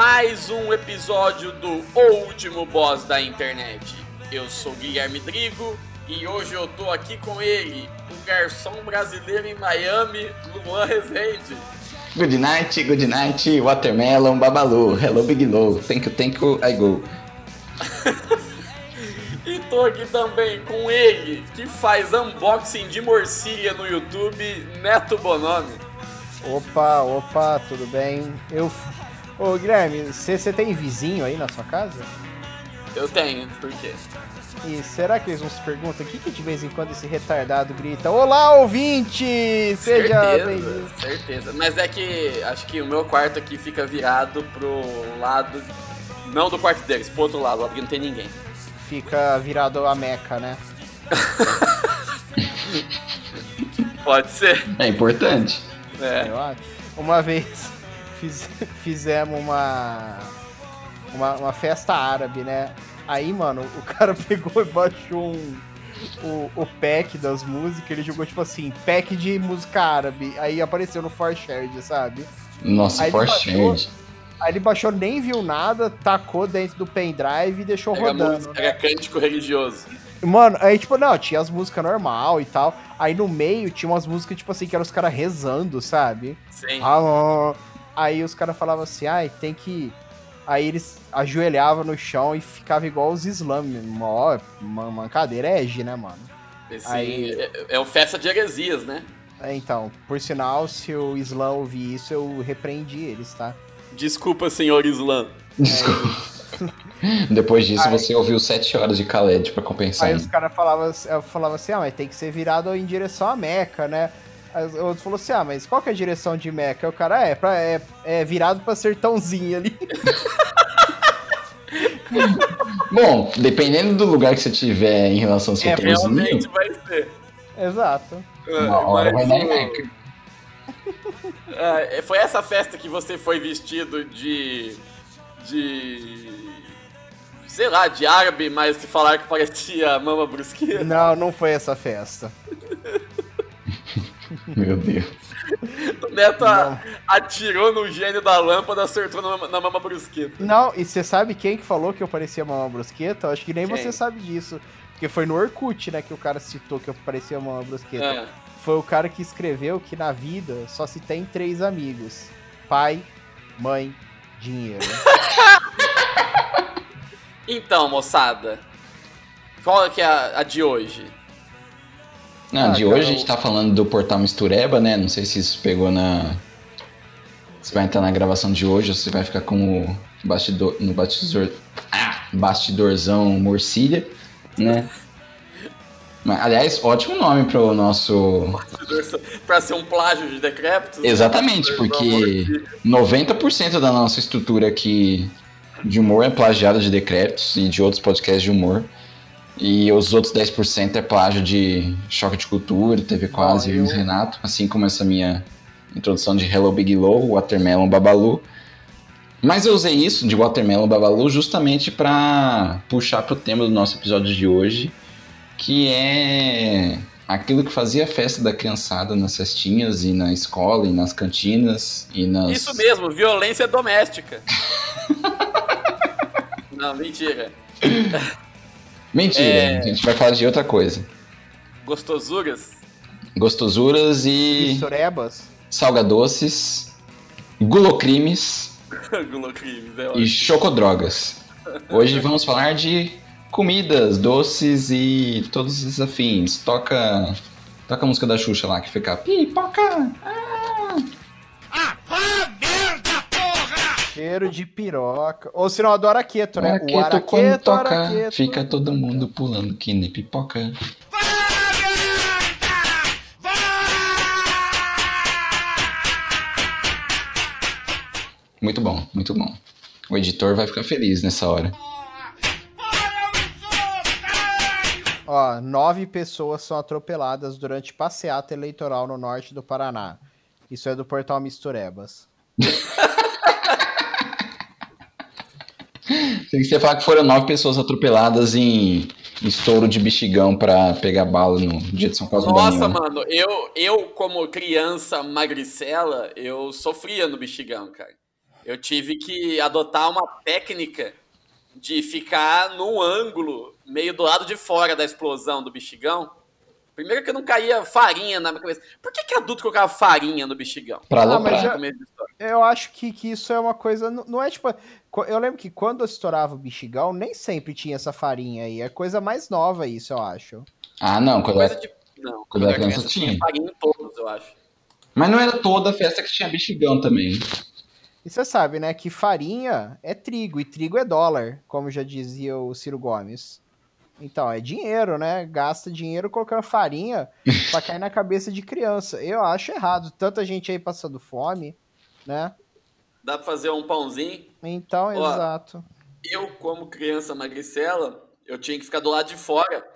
Mais um episódio do O Último Boss da Internet. Eu sou Guilherme Drigo e hoje eu tô aqui com ele, o garçom brasileiro em Miami, Luan Rezende. Good night, good night, watermelon, babalu, hello big low, thank you, thank you, I go. E tô aqui também com ele, que faz unboxing de morcilha no YouTube, Neto Bonomi. Opa, opa, tudo bem? Eu. Ô Guilherme, você tem vizinho aí na sua casa? Eu tenho, por quê? E será que eles não se perguntam o que, que de vez em quando esse retardado grita? Olá, ouvinte! Seja certeza, bem-vindo. certeza. Mas é que acho que o meu quarto aqui fica virado pro lado. Não do quarto deles, pro outro lado, lá que não tem ninguém. Fica virado a meca, né? Pode ser. É importante. É. Eu acho. Uma vez fiz- fizemos uma, uma. uma festa árabe, né? Aí, mano, o cara pegou e baixou um, o, o pack das músicas, ele jogou tipo assim, pack de música árabe. Aí apareceu no ForShared, sabe? Nossa, Aí for ele shared. Aí ele baixou, nem viu nada, tacou dentro do pendrive e deixou Pega, rodando. música, pega cântico religioso. Mano, aí tipo, não, tinha as músicas normal e tal. Aí no meio tinha umas músicas, tipo assim, que eram os caras rezando, sabe? Sim. Ah, aí os caras falavam assim, ai, tem que. Aí eles ajoelhavam no chão e ficava igual os islâmicos. Mó uma mancadeira ege, né, mano? Esse aí- é, é o festa de heresias, né? É, então, por sinal, se o Islã ouvir isso, eu repreendi eles, tá? Desculpa, senhor Islã. Desculpa. Depois disso, Aí- você ouviu 7 horas de Khaled pra compensar. Aí os caras falavam, eu falava assim, ah, mas tem que ser virado em direção a Meca, né? O outro falou assim, ah, mas qual que é a direção de Meca? Aí o cara, é, pra, é, é virado pra sertãozinho ali. Bom, dependendo do lugar que você tiver em relação ao seu É, sertãozinho, realmente vai ser. Exato. uma hora vai Mas dar em Meca. Ah, foi essa festa que você foi vestido de. de. sei lá, de árabe, mas que falaram que parecia Mama Brusqueta. Não, não foi essa festa. Meu Deus. O Neto a- atirou no gênio da lâmpada, acertou na, na Mama Brusqueta. Não, e você sabe quem que falou que eu parecia Mama Brusqueta? Eu acho que nem Quem? você sabe disso. Porque foi no Orkut, né, que o cara citou que eu parecia Mama Brusqueta. É. Foi o cara que escreveu que na vida só se tem três amigos: pai, mãe, dinheiro. Então, moçada, qual é que é a, a de hoje? Não, Ah, de cara, hoje a gente tá falando do portal Mistureba, né? Não sei se isso pegou na. Você vai entrar na gravação de hoje ou você vai ficar com o bastidor. no bastidor. Ah, bastidorzão morcilha, né? Mas, aliás, ótimo nome pro nosso. Pra ser um plágio de decrépitos? Exatamente, porque 90% da nossa estrutura aqui de humor é plagiada de decrépitos e de outros podcasts de humor. E os outros 10% é plágio de Choque de Cultura, TV Quase, Hermes Renato, assim como essa minha introdução de Hello Big Low, Watermelon Babalu. Mas eu usei isso de Watermelon Babalu justamente para puxar pro tema do nosso episódio de hoje, que é aquilo que fazia a festa da criançada nas festinhas e na escola e nas cantinas e nas Isso mesmo, violência doméstica. Não, mentira. Mentira, É. a gente vai falar de outra coisa. Gostosuras? Gostosuras e Misturebas. salgadoces, gulocrimes Gulocrimes, é e ótimo. chocodrogas. Hoje vamos falar de comidas, doces e todos esses afins. Toca Toca a música da Xuxa lá, que fica pipoca. Cheiro de piroca. Ou se não, do araqueto, né? Araqueto, o araqueto, quando toca, araqueto. fica todo mundo pulando que nem pipoca. Muito bom, muito bom. O editor vai ficar feliz nessa hora. Ó, nove pessoas são atropeladas durante passeata eleitoral no norte do Paraná. Isso é do portal Misturebas. Tem que você falar que foram nove pessoas atropeladas em, estouro de bexigão pra pegar bala no dia de São Cosme Nossa, Damião. mano, eu, eu, como criança magricela, eu sofria no bexigão, cara. Eu tive que adotar uma técnica de ficar num ângulo, meio do lado de fora da explosão do bexigão. Primeiro que não caía farinha na minha cabeça. Por que, que adulto colocava farinha no bexigão? Pra Ah, mas da história. Eu acho que, que isso é uma coisa. Não não é tipo. Eu lembro que quando eu estourava o bexigão, nem sempre tinha essa farinha aí. É coisa mais nova isso, eu acho. Ah, não, quando Coisa era- de. Não, quando era criança tinha. farinha em todos, eu acho. Mas não era toda festa que tinha bexigão também. E você sabe, né, que farinha é trigo e trigo é dólar, como já dizia o Ciro Gomes. Então, é dinheiro, né? Gasta dinheiro colocando farinha pra cair na cabeça de criança. Eu acho errado. Tanta gente aí passando fome, né? Dá pra fazer um pãozinho. Então, Ó, exato. Eu, como criança magricela, eu tinha que ficar do lado de fora.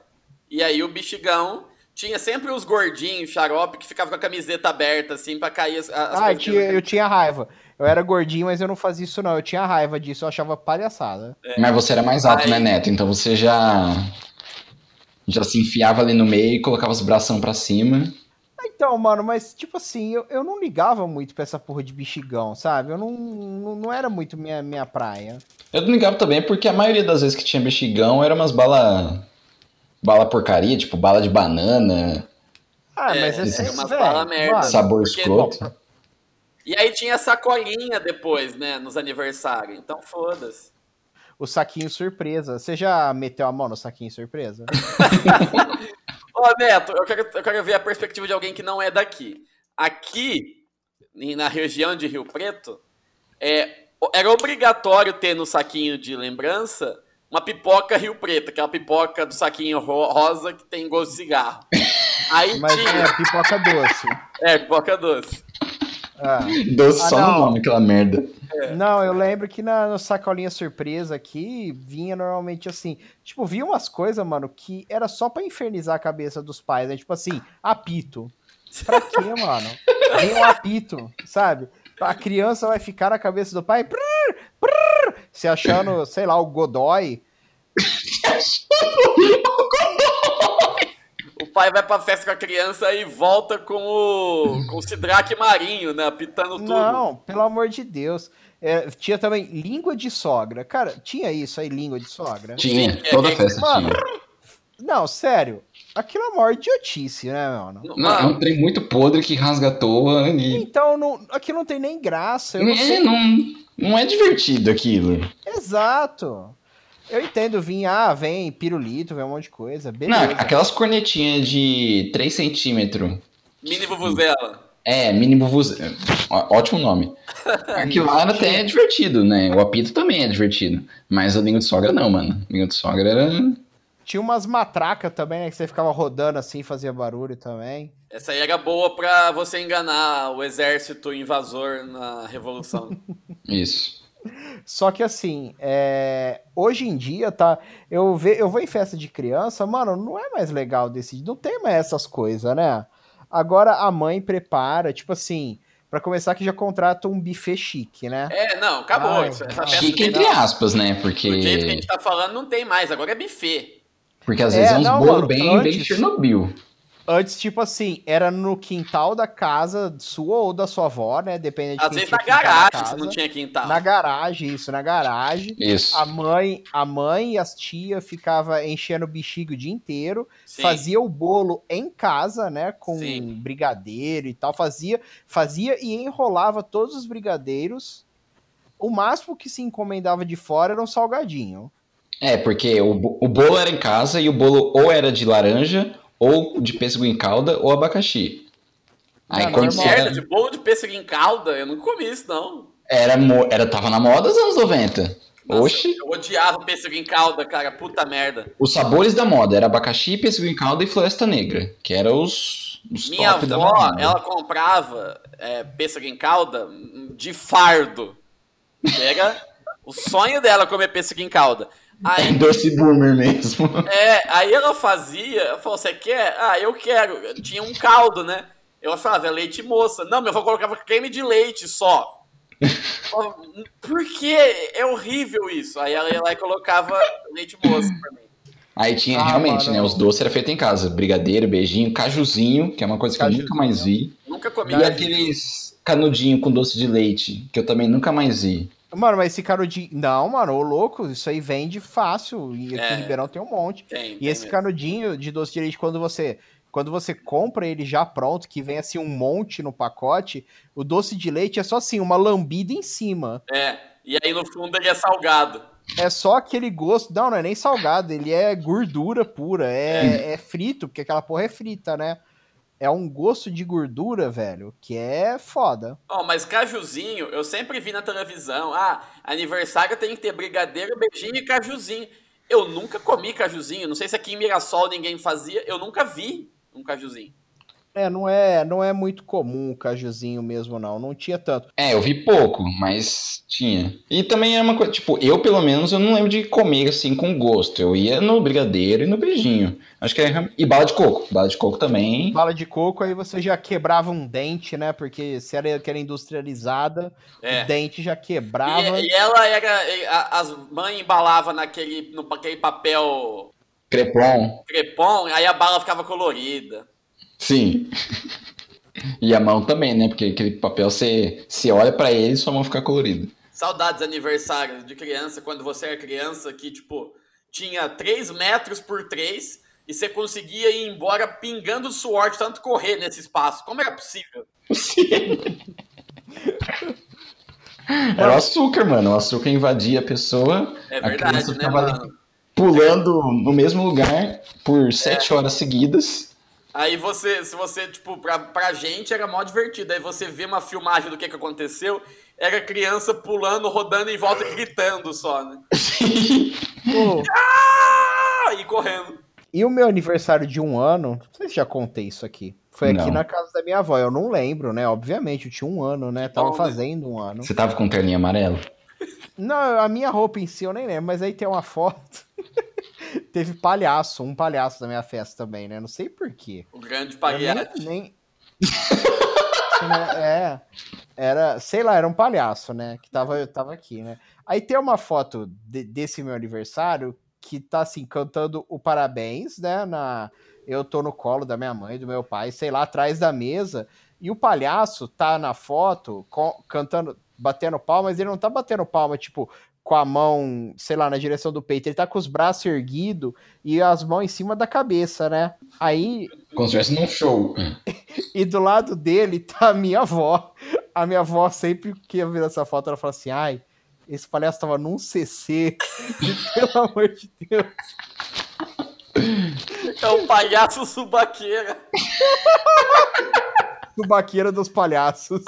E aí o bexigão tinha sempre os gordinhos, xarope, que ficavam com a camiseta aberta, assim, pra cair as, as Ah, eu tinha, eu tinha raiva. Eu era gordinho, mas eu não fazia isso, não. Eu tinha raiva disso, eu achava palhaçada. Mas você era mais alto, Aí- né, Neto? Então você já. Já se enfiava ali no meio e colocava os bração pra cima. Então, mano, mas tipo assim, eu, eu não ligava muito pra essa porra de bexigão, sabe? Eu não, não, não era muito minha, minha praia. Eu não ligava também porque a maioria das vezes que tinha bexigão era umas bala. Bala porcaria, tipo bala de banana, Ah, É, mas é isso é umas velho, bala merda. mano. sabor porque- escroto. E aí tinha sacolinha depois, né, nos aniversários. Então foda-se. O saquinho surpresa. Você já meteu a mão no saquinho surpresa? Ô, Neto, eu quero, eu quero ver a perspectiva de alguém que não é daqui. Aqui, na região de Rio Preto, é, era obrigatório ter no saquinho de lembrança uma pipoca Rio Preto, aquela pipoca do saquinho ro- rosa que tem gosto de cigarro. Aí Mas tinha. é pipoca doce. É, pipoca doce. Ah. Doce Ah, só não. no nome, aquela merda. Não, eu lembro que na no sacolinha surpresa aqui vinha normalmente assim. Tipo, vinha umas coisas, mano, que era só pra infernizar a cabeça dos pais, né? Tipo assim, apito. Pra quê, mano? Vem um apito, sabe? A criança vai ficar na cabeça do pai, prrr, prrr, se achando, sei lá, o Godoy. Pai vai pra festa com a criança e volta com o, com o Sidraque Marinho, né? Apitando tudo. Não, pelo amor de Deus. É, tinha também língua de sogra. Cara, tinha isso aí, língua de sogra? Tinha, é, toda é, festa mano. tinha. Não, sério. Aquilo é uma maior idiotice, né, mano? Não, é um trem muito podre que rasga à toa e. Então, não, aquilo não tem nem graça. Eu não É, sei. não, não é divertido aquilo. Exato. Eu entendo, vinha, ah, vem pirulito, vem um monte de coisa. Não, Beleza. aquelas cornetinhas de 3 centímetros. Mini Vuvuzela. É, mini vuvuzela. Ótimo nome. Aquilo lá era até divertido, né? O apito também é divertido. Mas a língua de sogra não, mano. A língua de sogra era. Tinha umas matracas também, né? Que você ficava rodando assim, fazia barulho também. Essa aí era boa pra você enganar o exército invasor na Revolução. Isso. Só que assim, é, hoje em dia, tá? Eu, ve, eu vou em festa de criança, mano, não é mais legal desse. Não tem mais essas coisas, né? Agora a mãe prepara, tipo assim, pra começar que já contrata um buffet chique, né? É, não, acabou. Ai, isso. Essa ai. festa Chique tem- entre aspas, né? Do jeito que a Porque. gente tá falando, não tem mais. Agora é buffet. Porque às É, vezes é uns não, bolos bem, bem antes- Chernobyl. Antes, tipo assim, era no quintal da casa sua ou da sua avó, né? Dependendo de Às vezes na garagem, se não tinha quintal. Na garagem, isso, na garagem. Isso. A mãe, a mãe e as tias ficava enchendo o bexiga o dia inteiro, Sim. fazia o bolo em casa, né, com Sim. brigadeiro e tal, fazia, fazia e enrolava todos os brigadeiros. O máximo que se encomendava de fora era um salgadinho. É, porque o, o bolo era em casa e o bolo ou era de laranja ou de pêssego em calda ou abacaxi. Aí Ah, quando era, de bolo de pêssego em calda, eu não comi isso, não. era, mo- era, tava na moda nos anos 90. Nossa, Oxi. Eu odiava pêssego em calda, cara. Puta merda. Os sabores da moda era abacaxi, pêssego em calda e floresta negra, que eram os, os Minha top da avó, moda. ela comprava é, pêssego em calda de fardo. Pega o sonho dela comer pêssego em calda. Aí, Doce boomer mesmo. é, aí ela fazia, ela falou, você quer? Ah, eu quero. Tinha um caldo, né? Eu falava, é leite moça. Não, meu avó colocava creme de leite só. Falava, Por quê? É horrível isso. Aí ela ia lá e colocava leite moça pra mim. Aí tinha Ah, realmente, mano. né? Os doces eram feitos em casa. Brigadeiro, beijinho, cajuzinho, que é uma coisa que eu nunca mais vi. Nunca comi. E aqueles canudinho com doce de leite, que eu também nunca mais vi. Mano, mas esse canudinho. Não, mano, ô louco, isso aí vende fácil. E aqui É. em Ribeirão tem um monte. Tem, E tem esse mesmo. canudinho de doce de leite, quando você. Quando você compra ele já pronto, que vem assim um monte no pacote, o doce de leite é só assim, uma lambida em cima. É, e aí no fundo ele é salgado. É só aquele gosto. Não, não é nem salgado, ele é gordura pura. É, é frito, porque aquela porra é frita, né? É um gosto de gordura, velho, que é foda. Ó, mas cajuzinho, eu sempre vi na televisão. Ah, aniversário tem que ter brigadeiro, beijinho e cajuzinho. Eu nunca comi cajuzinho. Não sei se aqui em Mirassol ninguém fazia. Eu nunca vi um cajuzinho. É, não é, não é muito comum o cajuzinho mesmo, não. Não tinha tanto. É, eu vi pouco, mas tinha. E também é uma coisa, tipo, eu pelo menos eu não lembro de comer assim com gosto. Eu ia no brigadeiro e no beijinho. Acho que é. E bala de coco. Bala de coco também. Bala de coco, aí você já quebrava um dente, né? Porque se era que era industrializada, É. o dente já quebrava. E, e ela era. a- As mães embalavam naquele, no, aquele papel Crepom. crepom, aí a bala ficava colorida. Sim. E a mão também, né? Porque aquele papel você, você olha pra ele e sua mão fica colorida. Saudades aniversários de criança, quando você era criança, que, tipo, tinha 3 metros por 3 e você conseguia ir embora pingando suor de tanto correr nesse espaço. Como era possível? Era o açúcar, mano. O açúcar invadia a pessoa. É a verdade, criança né, ficava pulando no mesmo lugar por sete É. horas seguidas. Aí você, se você, tipo, pra, pra gente era mó divertido. Aí você vê uma filmagem do que, que aconteceu, era criança pulando, rodando em volta e gritando só, né? Pô, Ah! E correndo. e o meu aniversário de um ano, não sei se já contei isso aqui. Foi aqui Não. na casa da minha avó. Eu não lembro, né? Obviamente, eu tinha um ano, né? Tava Bom, fazendo um ano. Você tava com terninho amarelo? Não, a minha roupa em si eu nem lembro, mas aí tem uma foto. Teve palhaço, um palhaço da minha festa também, né? Não sei porquê. O grande Eu paguete. Nem, nem... é, era, sei lá, era um palhaço, né? Que tava, tava aqui, né? Aí tem uma foto de- desse meu aniversário que tá assim, cantando o parabéns, né? Na, eu tô no colo da minha mãe, do meu pai, sei lá, atrás da mesa. E o palhaço tá na foto com- cantando, batendo palma, mas ele não tá batendo palma, tipo, com a mão, sei lá, na direção do peito. Ele tá com os braços erguidos e as mãos em cima da cabeça, né? Aí Como se estivesse num show. e do lado dele tá a minha avó. A minha avó sempre que ia ver essa foto, ela fala assim: ai, esse palhaço tava num CC. Pelo amor de Deus. É o palhaço subaqueira. Subaqueira dos palhaços.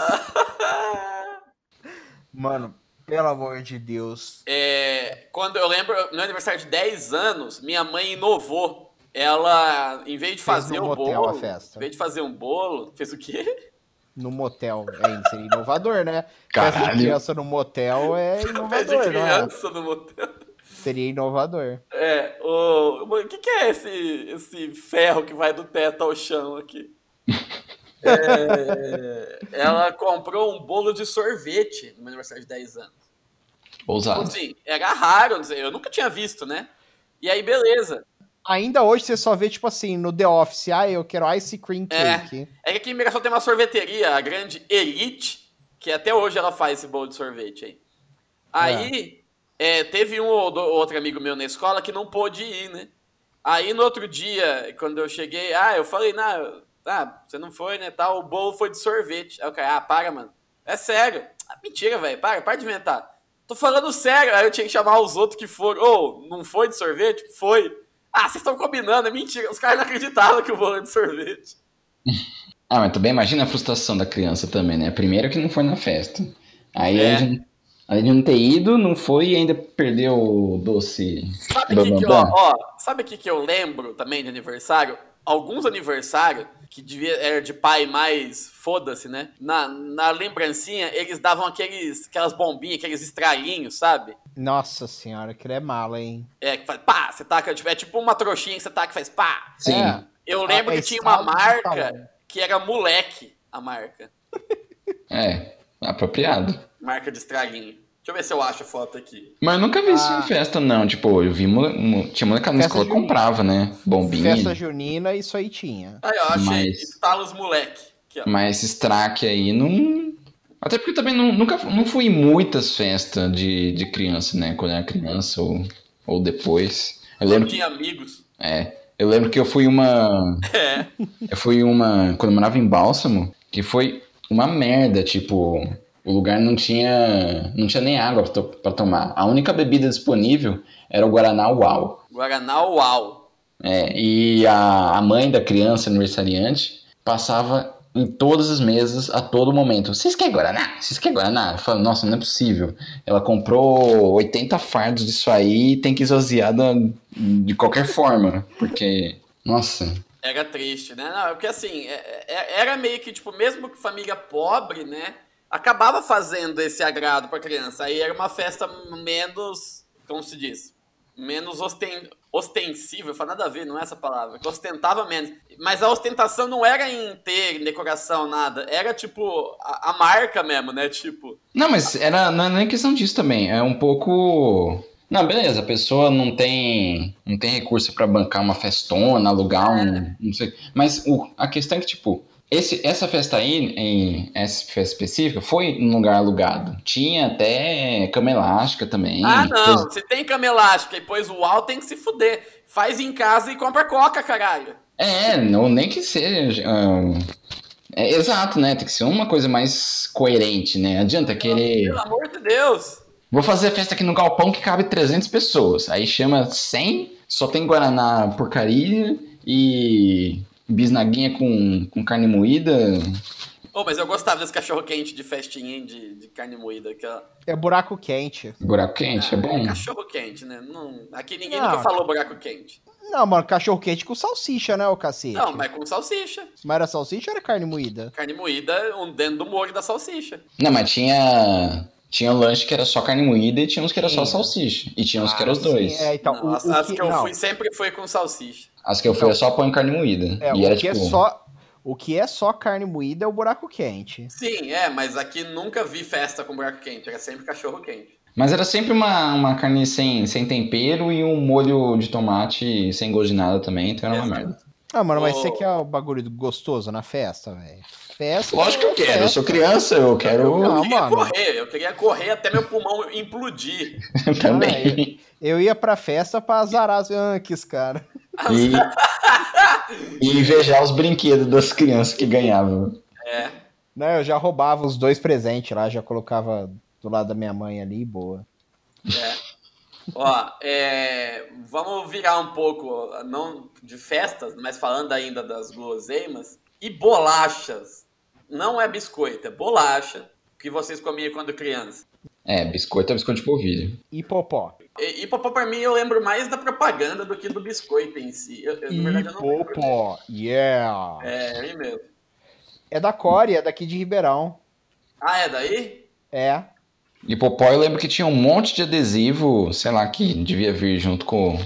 Mano, pelo amor de Deus. É, quando eu lembro, no meu aniversário de 10 anos, minha mãe inovou. Ela, em vez de Fez fazer o motel bolo, a festa. em vez de fazer um bolo, fez o quê? No motel. É, seria inovador, né? Festa de Caralho. criança no motel é de inovador, não é? no motel. Seria inovador. É, o, o que, que é esse, esse ferro que vai do teto ao chão aqui? É, ela comprou um bolo de sorvete no meu aniversário de 10 anos. Ousado. assim, era raro, eu nunca tinha visto, né? E aí, beleza. Ainda hoje você só vê, tipo assim, no The Office, ah, eu quero ice cream É. cake. É que aqui em Mirassol tem uma sorveteria, a grande Elite, que até hoje ela faz esse bolo de sorvete aí. Aí, é, teve um ou outro amigo meu na escola que não pôde ir, né? Aí, no outro dia, quando eu cheguei, ah, eu falei, não, ah, você não foi, né, tal, o bolo foi de sorvete. Aí o cara, ah, para, mano. É sério. Ah, mentira, velho, para, para de inventar. Tô falando sério. Aí eu tinha que chamar os outros que foram. Ô, não foi de sorvete? Foi. Ah, vocês estão combinando, é mentira. Os caras não acreditavam que o bolo é de sorvete. Ah, mas também imagina a frustração da criança também, né? Primeiro que não foi na festa. Aí É. a gente, além de não ter ido, não foi e ainda perdeu o doce. Sabe o que, que, ó, ó, sabe o que, que eu lembro também de aniversário? Alguns aniversários, que devia, era de pai mais foda-se, né? Na, na lembrancinha, eles davam aqueles, aquelas bombinhas, aqueles estralinhos, sabe? Nossa senhora, aquilo é mala, hein? É, que faz pá, você taca, tipo, é tipo uma trouxinha que você taca e faz pá. Sim. É. Eu lembro é que tinha uma estalo de marca que era moleque, a marca. É, apropriado. Marca de estralinho. Deixa eu ver se eu acho a foto aqui. Mas eu nunca vi isso Ah. em festa, não. Tipo, eu vi. Tinha molecada na escola que comprava, né? Bombinha. Festa junina, isso aí tinha. Aí, ó, achei. Mas- Estalos moleque. Aqui. Mas esse traque aí não. Até porque eu também não, nunca não fui em muitas festas de, de criança, né? Quando eu era criança ou, ou depois. Eu lembro, tinha amigos. é, eu lembro que eu fui uma. É. Eu fui uma. Quando eu morava em Bálsamo, que foi uma merda, tipo. O lugar não tinha. Não tinha nem água pra tomar. A única bebida disponível era o Guaraná Uau. Guaraná Uau. É, e a, a mãe da criança aniversariante passava em todas as mesas a todo momento. Vocês querem Guaraná? Vocês querem Guaraná? Eu falo, nossa, não é possível. Ela comprou 80 fardos disso aí e tem que esvaziar da- de qualquer forma. Porque, nossa, Era triste, né? Não, porque assim, é- é- era meio que, tipo, mesmo que família pobre, né? Acabava fazendo esse agrado pra criança. Aí era uma festa menos, como se diz? Menos osten, ostensiva. Fala nada a ver, não é essa palavra. Que ostentava menos. Mas a ostentação não era em ter, em decoração, nada. Era, tipo, a, a marca mesmo, né? Tipo, Não, mas era, não é nem questão disso também. É um pouco. Não, beleza, a pessoa não tem, não tem recurso pra bancar uma festona, alugar um. Não sei. Mas o, a questão é que, tipo, esse, essa festa aí, em, essa festa específica, foi num lugar alugado. Tinha até cama elástica também. ah, não. Se tem cama elástica e pôs uau, tem que se fuder. Faz em casa e compra coca, caralho. É, não, nem que seja. ah, é, exato, né? Tem que ser uma coisa mais coerente, né? Adianta querer. Pelo amor de Deus. Vou fazer festa aqui no galpão que cabe 300 pessoas. Aí chama 100, só tem Guaraná porcaria e bisnaguinha com, com carne moída. Oh, mas eu gostava desse cachorro quente de festinha hein, de, de carne moída. Que é, É buraco quente. Buraco quente, é bom. cachorro quente, né? Não, aqui ninguém Não. nunca falou buraco quente. Não, mano, cachorro quente com salsicha, né, o cacete? Não, mas com salsicha. Mas era salsicha ou era carne moída? Carne moída um dentro do molho da salsicha. Não, mas tinha. Tinha um lanche que era só carne moída e tinha uns que era só salsicha. E tinha uns que Ah, eram os dois. sim, é, então, Não, o, as, o as que, que eu não, fui sempre foi com salsicha. As que eu fui Não. era só põe carne moída. é, e o era que tipo. é só o que é só carne moída é o buraco quente. Sim, é, mas aqui nunca vi festa com buraco quente. Era sempre cachorro quente. Mas era sempre uma, uma carne sem, sem tempero e um molho de tomate sem gosto de nada também, então era uma Exato. merda. Ah, mano, mas você quer o bagulho gostoso na festa, velho? Festa. Lógico que eu é quero, eu festa. sou criança, eu quero Não, Eu queria mano. correr, eu queria correr até meu pulmão implodir. também. Eu ia pra festa pra azarar as Yankees, cara. E, e invejar os brinquedos das crianças que ganhavam. É. Né, eu já roubava os dois presentes lá, já colocava do lado da minha mãe ali, boa. Ó, é, vamos virar um pouco, não de festas, mas falando ainda das guloseimas. E bolachas. Não é biscoito, é bolacha que vocês comiam quando criança. É, biscoito é biscoito de polvilho. E popó. E, e popó, pra mim, eu lembro mais da propaganda do que do biscoito em si. Eu, eu, na E verdade, eu não lembro. popó. Yeah. É, aí mesmo. É da Core, é daqui de Ribeirão. Ah, é daí? É. E Popó eu lembro que tinha um monte de adesivo, sei lá, que devia vir junto com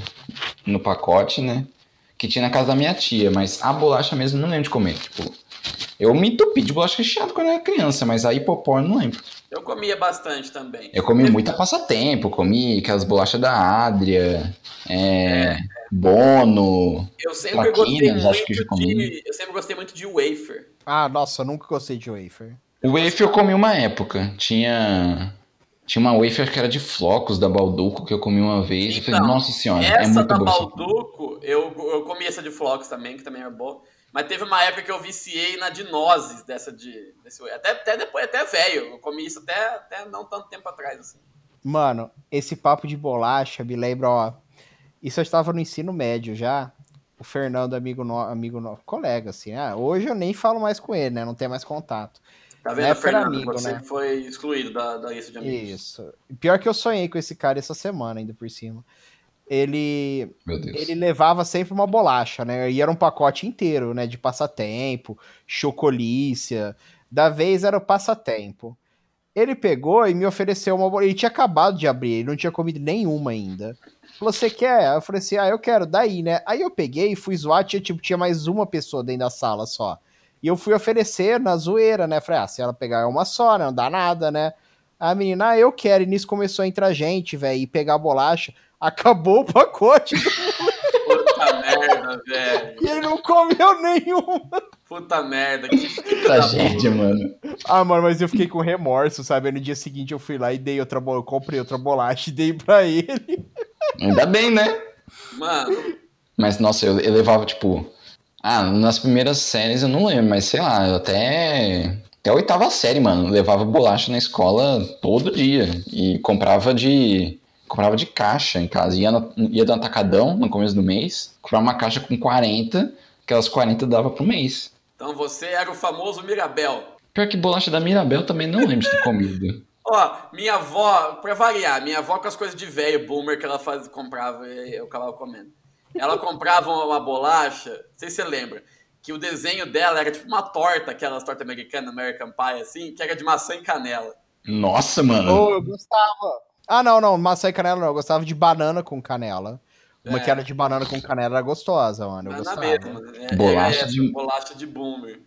no pacote, né? Que tinha na casa da minha tia, mas a bolacha mesmo eu não lembro de comer. Tipo, eu me entupi de bolacha recheada quando eu era criança, mas aí Popó eu não lembro. Eu comia bastante também. Eu comi muita passatempo, comi aquelas bolachas da Adria, é, Bono. Eu sempre gostei Traquinas, acho que já muito comi. de. Eu sempre gostei muito de wafer. Ah, nossa, eu nunca gostei de wafer. O wafer eu comi uma época. Tinha. Tinha uma wafer que era de flocos da Balduco que eu comi uma vez e falei, Então, nossa senhora, é Essa muito da boa. Balduco, eu, eu comi essa de flocos também, que também era boa. Mas teve uma época que eu viciei na de nozes dessa de. Desse, até, até depois, até velho. Eu comi isso até, até não tanto tempo atrás, assim. Mano, esse papo de bolacha me lembra, ó. Isso eu estava no ensino médio já. O Fernando, amigo no, amigo no, colega, assim. Ah, hoje eu nem falo mais com ele, né? Não tenho mais contato. Tá vendo, era Fernando? amigo, você né? foi excluído da, da lista de amigos. Isso. Pior que eu sonhei com esse cara essa semana, ainda por cima. Ele, ele levava sempre uma bolacha, né? E era um pacote inteiro, né? De passatempo, chocolícia. Da vez era o passatempo. Ele pegou e me ofereceu uma bolacha. Ele tinha acabado de abrir, ele não tinha comido nenhuma ainda. Falou, você quer? Eu falei assim, ah, eu quero, daí, né? Aí eu peguei e fui zoar, tinha, tipo, tinha mais uma pessoa dentro da sala só. E eu fui oferecer na zoeira, né? Falei, ah, se ela pegar é uma só, né? Não dá nada, né? A menina, ah, eu quero. E nisso começou a entrar gente, velho, e pegar a bolacha. Acabou o pacote Puta merda, velho. e ele não comeu nenhum. Puta merda. Que Tragédia, mano. Ah, mano, mas eu fiquei com remorso, sabe? Aí no dia seguinte eu fui lá e dei outra bolacha. Eu comprei outra bolacha e dei pra ele. Ainda bem, né? Mano, Mas, nossa, eu, eu levava, tipo. Ah, nas primeiras séries eu não lembro, mas sei lá, eu até. Até a oitava série, mano. Levava bolacha na escola todo dia. E comprava de. Comprava de caixa em casa. Ia, no, ia do atacadão no começo do mês. Comprava uma caixa com 40. Aquelas 40 dava pro mês. então você era o famoso Mirabel. Pior que bolacha da Mirabel também não lembro de ter comido. Ó, minha avó, pra variar, minha avó com as coisas de velho, boomer que ela faz, comprava e eu acabava comendo. Ela comprava uma, bolacha, não sei se você lembra, que o desenho dela era tipo uma torta, aquelas tortas americanas, American Pie, assim, que era de maçã e canela. Nossa, mano. Oh, eu gostava. Ah, não, não, maçã e canela não. Eu gostava de banana com canela. Uma É. que era de banana com canela era gostosa, mano. Eu Mas gostava. mesma. É, Bolacha é, de- bolacha de boomer.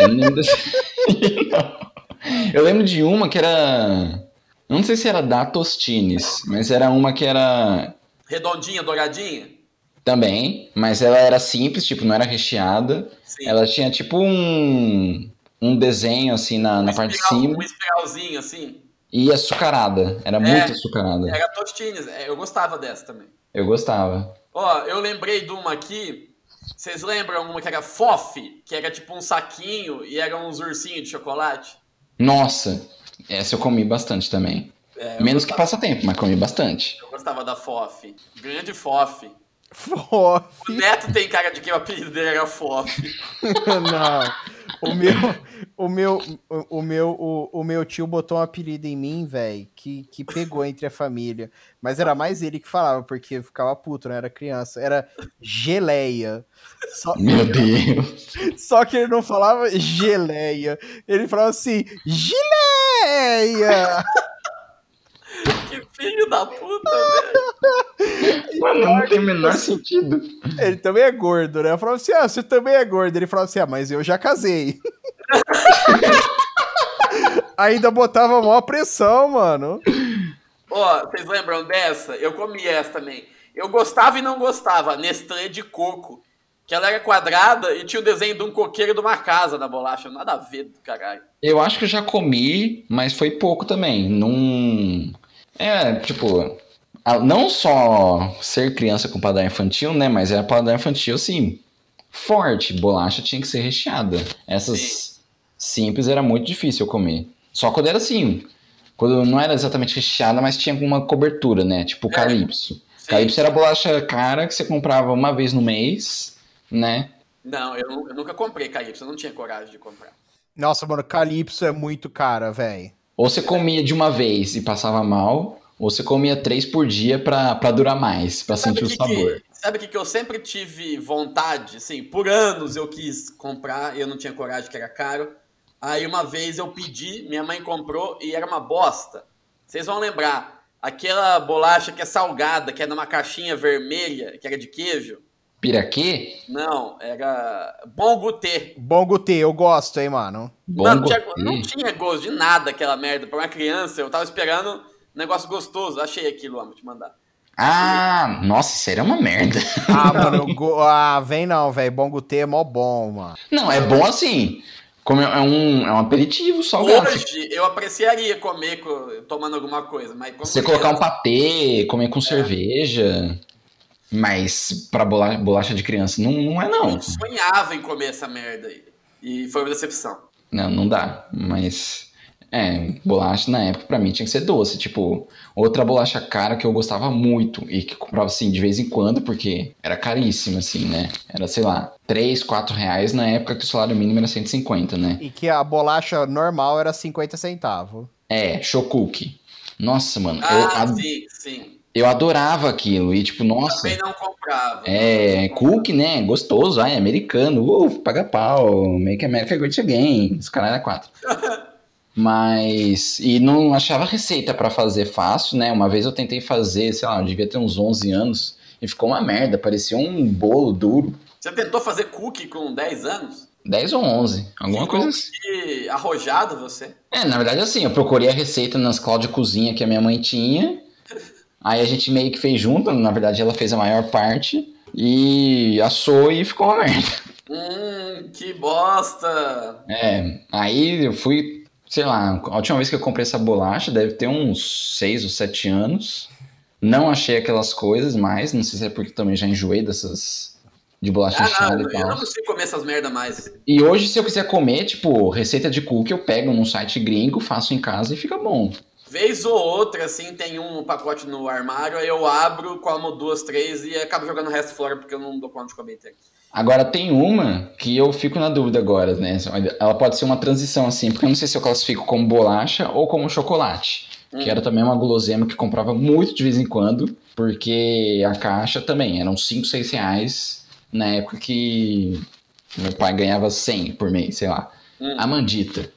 Eu não lembro desse... Eu lembro de uma que era. Não sei se era da Tostines, mas era uma que era Redondinha, douradinha? Também, mas ela era simples, tipo, não era recheada. Sim. Ela tinha tipo um, um desenho assim na, na parte de cima Um espiralzinho, assim. e açucarada. Era muito açucarada. Era Tostines. é, Eu gostava dessa também. Eu gostava. Ó, eu lembrei de uma aqui. Vocês lembram uma que era FOF? Que era tipo um saquinho e era uns ursinhos de chocolate? Nossa, essa eu comi bastante também. É, Menos que gostava- passatempo, mas comi bastante. Eu gostava da FOF. Grande FOF. Fof. O Neto tem cara de que o apelido dele era FOF. não. O meu, o meu, o, o meu, o, o meu tio botou um apelido em mim, velho, que, que pegou entre a família. Mas era mais ele que falava, porque eu ficava puto, né? Era criança. Era geleia. Só, Meu Deus. só que ele não falava geleia. Ele falava assim, geleia! Que filho da puta, velho. Mano, não tem o menor sentido. Ele também é gordo, né? Eu falava assim, ah, você também é gordo. Ele falava assim, ah, mas eu já casei. Ainda botava maior pressão, mano. Ó, vocês lembram dessa? Eu comi essa também. Eu gostava e não gostava. Nestlé de coco. Que ela era quadrada e tinha o desenho de um coqueiro e de uma casa na bolacha. Nada a ver do caralho. Eu acho que eu já comi, mas foi pouco também. Não. É, tipo. Não só ser criança com paladar infantil, né? Mas era paladar infantil, assim. Forte. Bolacha tinha que ser recheada. Essas simples era muito difícil eu comer. Só quando era assim. Quando não era exatamente recheada, mas tinha alguma cobertura, né? Tipo É. Calypso. Sim. Calypso era bolacha cara que você comprava uma vez no mês, né? Não, eu, eu nunca comprei Calypso. Eu não tinha coragem de comprar. Nossa, mano, Calypso é muito cara, velho. Ou você comia de uma vez e passava mal, ou você comia três por dia pra durar mais, pra sentir o sabor. Que, sabe o que, que eu sempre tive vontade? Assim, por anos eu quis comprar, eu não tinha coragem, que era caro. Aí uma vez eu pedi, minha mãe comprou e era uma bosta. Vocês vão lembrar, aquela bolacha que é salgada, que é numa caixinha vermelha, que era de queijo. Piraquê? Não, era Bom Gutê. Bom Gutê, eu gosto, hein, mano. Tinha, não tinha gosto de nada aquela merda. Pra uma criança, eu tava esperando um negócio gostoso. Achei aquilo, vou te mandar. Ah, nossa, isso era uma merda. Ah, mano, go... ah, vem não, velho. Bom Gutê é mó bom, mano. Não, é bom assim. Como é um, é um aperitivo salgado. Você, Hoje eu apreciaria comer co- tomando alguma coisa, mas como você colocar um patê, comer com cerveja. Mas pra bola- bolacha de criança não, não é não. Eu sonhava em comer essa merda aí. E foi uma decepção. Não, não dá. Mas É, bolacha na época pra mim tinha que ser doce. Tipo, outra bolacha cara que eu gostava muito e que eu comprava assim de vez em quando, porque era caríssima, assim, né? Era, sei lá, 3, 4 reais na época que o salário mínimo era 150, né? E que a bolacha normal era 50 centavos. É, Shokuki. Nossa, mano, eu, Ah, ad- sim, sim. Eu adorava aquilo. E tipo, nossa. Também não comprava. É, cookie, né? Gostoso, ai, americano. Uh, paga pau. Make America Great Again. Os caras era quatro. Mas. E não achava receita pra fazer fácil, né? Uma vez eu tentei fazer, sei lá, eu devia ter uns 11 anos. E ficou uma merda, parecia um bolo duro. Você tentou fazer cookie com 10 anos? 10 ou 11, alguma coisa assim. arrojado você. É, na verdade, assim, eu procurei a receita nas Cloud Cozinha que a minha mãe tinha. Aí a gente meio que fez junto, na verdade ela fez a maior parte. E assou e ficou uma merda. Hum, que bosta. É, aí eu fui, sei lá, a última vez que eu comprei essa bolacha deve ter uns 6 ou 7 anos. Não achei aquelas coisas mais, não sei se é porque também já enjoei dessas de bolacha Ah, inchada não, e eu tal. não consigo comer essas merda mais. E hoje, se eu quiser comer, tipo, receita de cookie, eu pego num site gringo, faço em casa e fica bom. Vez ou outra, assim, tem um pacote no armário, aí eu abro, como duas, três e acabo jogando o resto fora, porque eu não dou conta de comer inteiro. Agora tem uma que eu fico na dúvida agora, né? Ela pode ser uma transição assim, porque eu não sei se eu classifico como bolacha ou como chocolate. Que era também uma gulosema que comprava muito de vez em quando, porque a caixa também eram 5, 6 reais na época que meu pai ganhava 100 por mês, sei lá. Hum. A mandita.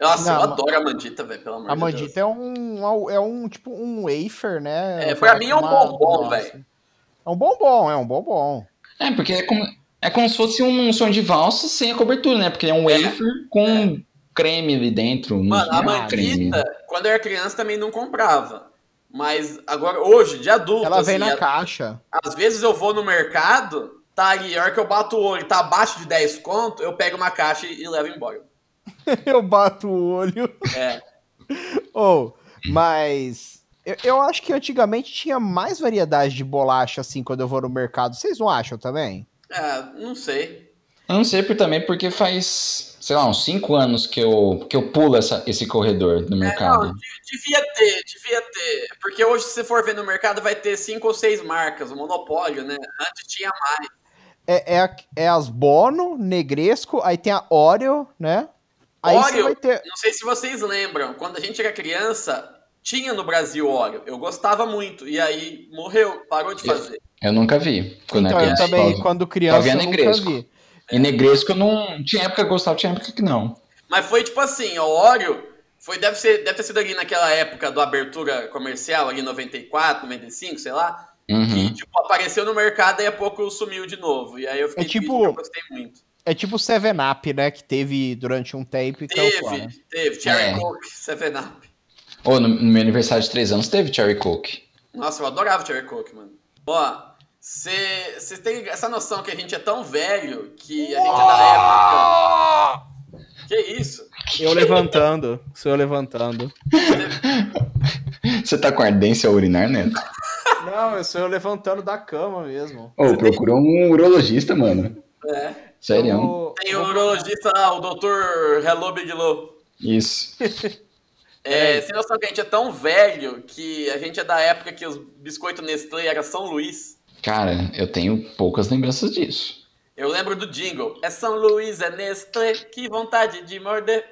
Nossa, Não, eu adoro a mandita, velho, pelo amor A de Deus. mandita é um, é um tipo um wafer, né? É, pra mim é um bombom, nossa. velho. É um bombom, é um bombom. É, porque é como, é como se fosse um som de valsa sem a cobertura, né? Porque é um wafer com creme ali dentro. Mano, a não é creme. mandita, quando eu era criança, também não comprava. Mas agora, hoje, de adulto, Ela vem assim, na a- caixa. às vezes eu vou no mercado, tá ali, a hora que eu bato o olho, tá abaixo de 10 conto, eu pego uma caixa e, e levo embora. Eu bato o olho. É. Ou, mas eu, eu acho que antigamente tinha mais variedade de bolacha assim quando eu vou no mercado. Vocês não acham também? É, não sei. Eu não sei por, também porque faz, sei lá, uns 5 anos que eu, que eu pulo essa, esse corredor do É, mercado. não, de- devia ter, devia ter. Porque hoje, se você for ver no mercado, vai ter cinco ou seis marcas, o monopólio, né? Antes tinha mais. É, é, é as Bono, Negresco, aí tem a Oreo, né? Aí Oreo, vai ter. não sei se vocês lembram, quando a gente era criança, tinha no Brasil Oreo. Eu gostava muito. E aí morreu, parou de fazer. Eu nunca vi. Quando Então, era eu também, Só- quando criança, eu nunca Negresco. vi. E negresco eu não. Tinha época que eu gostava, tinha época que não. Mas foi tipo assim, o Oreo foi, deve, ser, deve ter sido ali naquela época do abertura comercial, ali em 94, 95, sei lá. Uhum. Que tipo, apareceu no mercado e a pouco sumiu de novo. E aí eu fiquei É tipo- triste, eu gostei muito. É tipo o Seven Up, né? Que teve durante um tempo e. Teve, teve. Cherry É. Coke, 7-Up. Ou no, no meu aniversário de 3 anos teve Cherry Coke. Nossa, eu adorava Cherry Coke, mano. Ó, você tem essa noção que a gente é tão velho que a gente é da época. Que isso? Eu levantando, sou eu levantando. Você tá com ardência urinar, né? Não, eu sou eu levantando da cama mesmo. Ô, procurou um urologista, mano. É. Sério. Eu- Tem o urologista lá, o Dr. Hello Big Low. Isso. É, sem noção que a gente é tão velho que a gente é da época que os biscoitos Nestlé era São Luís. Cara, eu tenho poucas lembranças disso. Eu lembro do jingle. É São Luís, é Nestlé, que vontade de morder.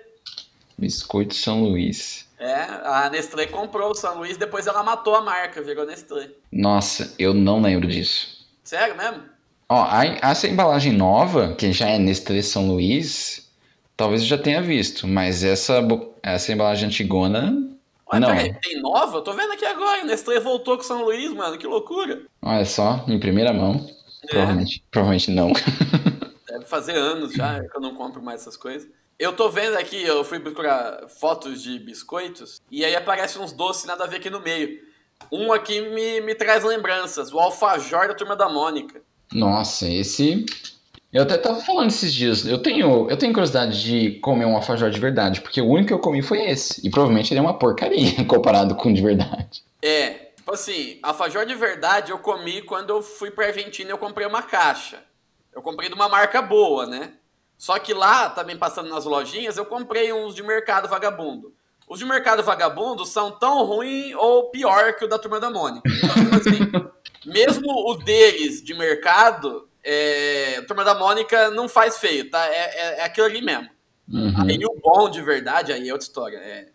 Biscoito São Luís. É, a Nestlé comprou o São Luís, depois ela matou a marca, virou Nestlé. Nossa, eu não lembro disso. Sério mesmo? Ó, a- essa embalagem nova, que já é Nestlé São Luís, talvez eu já tenha visto, mas essa, essa embalagem antigona, não. peraí, tem nova? Eu tô vendo aqui agora. Nestlé voltou com São Luís, mano. Que loucura. Olha só, em primeira mão. Provavelmente, provavelmente não. Deve fazer anos já que eu não compro mais essas coisas. Eu tô vendo aqui, eu fui procurar fotos de biscoitos e aí aparecem uns doces nada a ver aqui no meio. Um aqui me, me traz lembranças, o alfajor da Turma da Mônica. Nossa, esse. Eu até tava falando esses dias. Eu tenho, eu tenho curiosidade de comer um alfajor de verdade, porque o único que eu comi foi esse. E provavelmente ele é uma porcaria comparado com o de verdade. É, tipo assim, alfajor de verdade eu comi quando eu fui pra Argentina e eu comprei uma caixa. Eu comprei de uma marca boa, né? Só que lá, também passando nas lojinhas, eu comprei uns de mercado vagabundo. Os de mercado vagabundo são tão ruim ou pior que o da Turma da Mônica. Então, tipo assim, mesmo o deles de mercado, é, a Turma da Mônica não faz feio, tá? É, é, é aquilo ali mesmo. Uhum. Aí o bom de verdade, aí é outra história. É,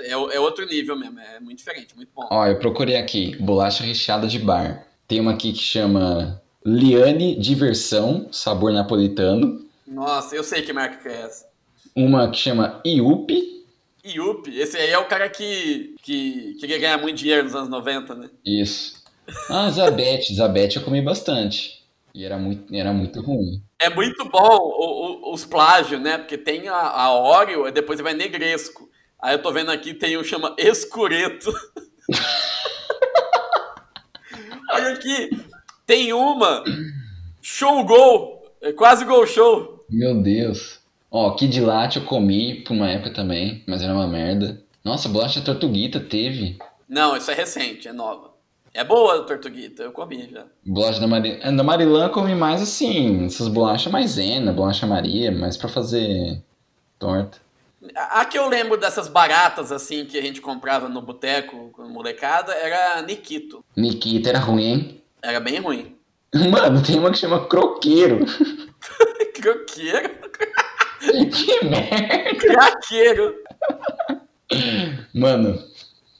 é, é, é outro nível mesmo, é muito diferente, muito bom. Ó, eu procurei aqui, bolacha recheada de bar. Tem uma aqui que chama Liane Diversão, sabor napolitano. Nossa, eu sei que marca que é essa. Uma que chama Iupi. Yupi, esse aí é o cara que, que queria ganhar muito dinheiro nos anos 90, né? Isso. Ah, Zabete. Zabete eu comi bastante. E era muito, era muito ruim. É muito bom o- o- os plágios, né? Porque tem a, a Oreo e depois vai negresco. Aí eu tô vendo aqui, tem um chama Escureto. Olha aqui, tem uma Show Gol, é quase Gol Show. Meu Deus. Ó, Kid Latte eu comi por uma época também, mas era uma merda. Nossa, bolacha tortuguita teve. Não, isso é recente, é nova. É boa Tortuguita, eu comi já. Bolacha da Marilã. Da Marilã eu comi mais assim, essas bolachas maisena, bolacha Maria, mais pra fazer torta. A a que eu lembro dessas baratas assim que a gente comprava no boteco com molecada era Nikito. Nikita era ruim, hein? Era bem ruim. Mano, tem uma que chama croqueiro. Croqueiro? que merda. Craqueiro. Mano,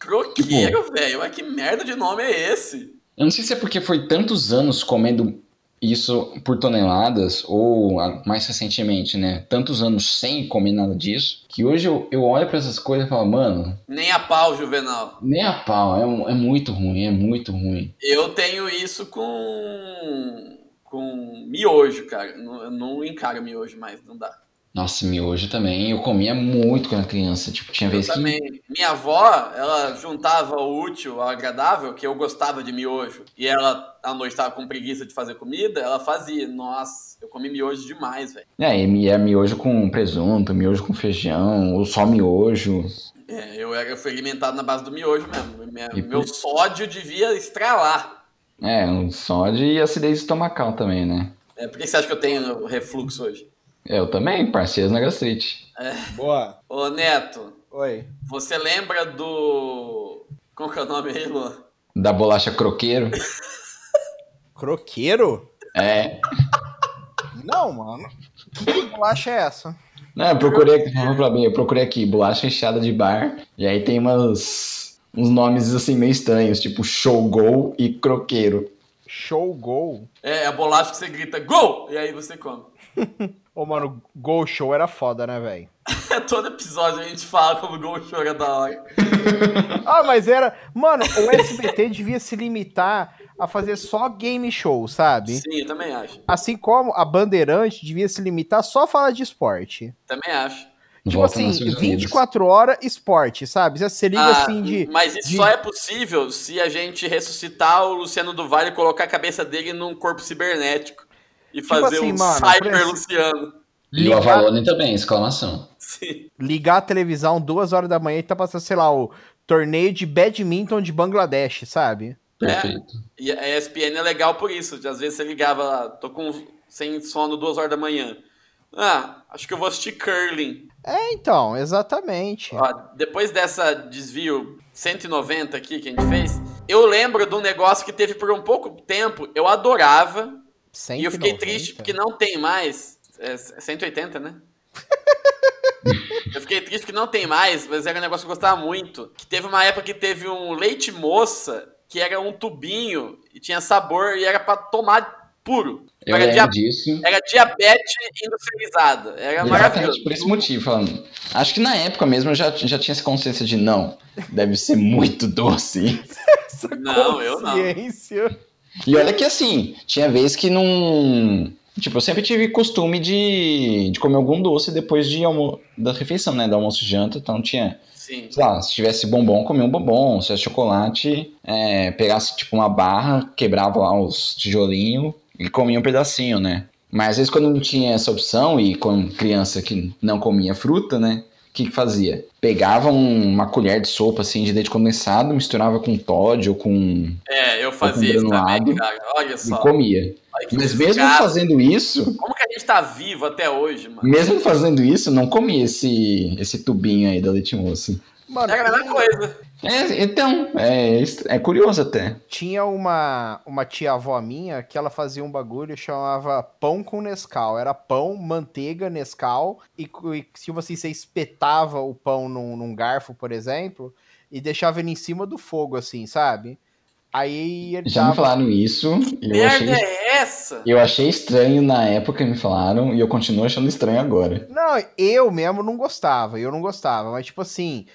Croqueiro, velho. Mas que merda de nome é esse? eu não sei se é porque foi tantos anos comendo isso por toneladas, ou mais recentemente, né? Tantos anos sem comer nada disso, que hoje eu, eu olho pra essas coisas e falo, mano, Nem a pau, Juvenal. nem a pau, é, é muito ruim, é muito ruim. Eu tenho isso com. com miojo, cara. Não- Eu não encaro miojo mais, não dá. Nossa, miojo também, eu comia muito quando era criança, tipo, tinha Eu vez que... também. Minha avó, ela juntava o útil ao agradável, que eu gostava de miojo, e ela à noite tava com preguiça de fazer comida, ela fazia. Nossa, eu comi miojo demais, velho. É, e é miojo com presunto, miojo com feijão, ou só miojo. É, eu, era, eu fui alimentado na base do miojo mesmo. Minha- E meu sódio devia estralar. É, um só de acidez estomacal também, né? É, por que você acha que eu tenho refluxo hoje? Eu também, parceiros na gastrite. Boa. Ô, Neto, Oi. você lembra do. Como que é o nome aí, Luan? Da bolacha croqueiro. Croqueiro? É. Não, mano. Que bolacha é essa? Não, eu procurei aqui, vamos pra mim, eu procurei aqui, bolacha recheada de bar. E aí tem umas, uns nomes assim meio estranhos, tipo showgol e croqueiro. Show Gol. É, a bolacha que você grita gol! E aí você come. Ô, mano, Gol Show era foda, né, velho? Todo episódio a gente fala como gol chora da hora. Ah, mas era. Mano, o SBT devia se limitar a fazer só game show, sabe? Sim, eu também acho. Assim como a Bandeirante devia se limitar só a falar de esporte. Também acho. Tipo Volta assim, nas Nações Unidas. 24 horas esporte, sabe? Você liga Ah, assim de. Mas isso de- só é possível se a gente ressuscitar o Luciano do Vale e colocar a cabeça dele num corpo cibernético. E fazer assim, um mano, Cyber exemplo- Luciano. E o Ligar, Avalone também, exclamação. Sim. ligar a televisão duas horas da manhã e tá passando, sei lá, o torneio de badminton de Bangladesh, sabe? Perfeito. E a ESPN é legal por isso. Às vezes você ligava lá, tô com sem sono duas horas da manhã. Ah, acho que eu vou assistir curling. É, então, exatamente. Ó, depois dessa desvio 190 aqui que a gente fez, eu lembro de um negócio que teve por um pouco tempo, eu adorava, e eu fiquei 190. triste porque não tem mais. É 180, né? eu fiquei triste porque não tem mais, mas era um negócio que eu gostava muito. Que teve uma época que teve um leite moça, que era um tubinho e tinha sabor e era pra tomar puro. Eu Era, lembro dia- disso. era diabetes industrializada. Era Exatamente maravilhoso. por esse motivo, falando. Acho que na época mesmo eu já, já tinha essa consciência de não, deve ser muito doce. Essa Não, eu não. E olha que assim, tinha vez que não. Tipo, eu sempre tive costume de, de comer algum doce depois de almo... da refeição, né? Do almoço e janta. Então tinha, Sim. sei lá, se tivesse bombom, comia um bombom. Se tivesse chocolate, é, pegasse tipo uma barra, quebrava lá os tijolinhos e comia um pedacinho, né? Mas às vezes quando não tinha essa opção e com criança que não comia fruta, né? O que, fazia? Pegava um- uma colher de sopa assim de leite condensado, misturava com Todd ou com. É, eu fazia isso também, cara. Olha e só. comia. Olha que Mas mesmo fazendo isso, Como que a gente tá vivo até hoje, mano? mesmo fazendo isso, não comia esse, esse tubinho aí da leite moça. Mano, Era a mesma coisa. É, então, é, é curioso até. Tinha uma, uma tia-avó minha que ela fazia um bagulho chamava pão com Nescau. Era pão, manteiga, Nescau. E, e tipo assim, você espetava o pão num, num garfo, por exemplo, e deixava ele em cima do fogo, assim, sabe? Aí ele Já me dava- falaram isso e eu Merda achei, é essa? eu achei estranho na época que me falaram e eu continuo achando estranho agora. Não, eu mesmo não gostava, eu não gostava, mas tipo assim,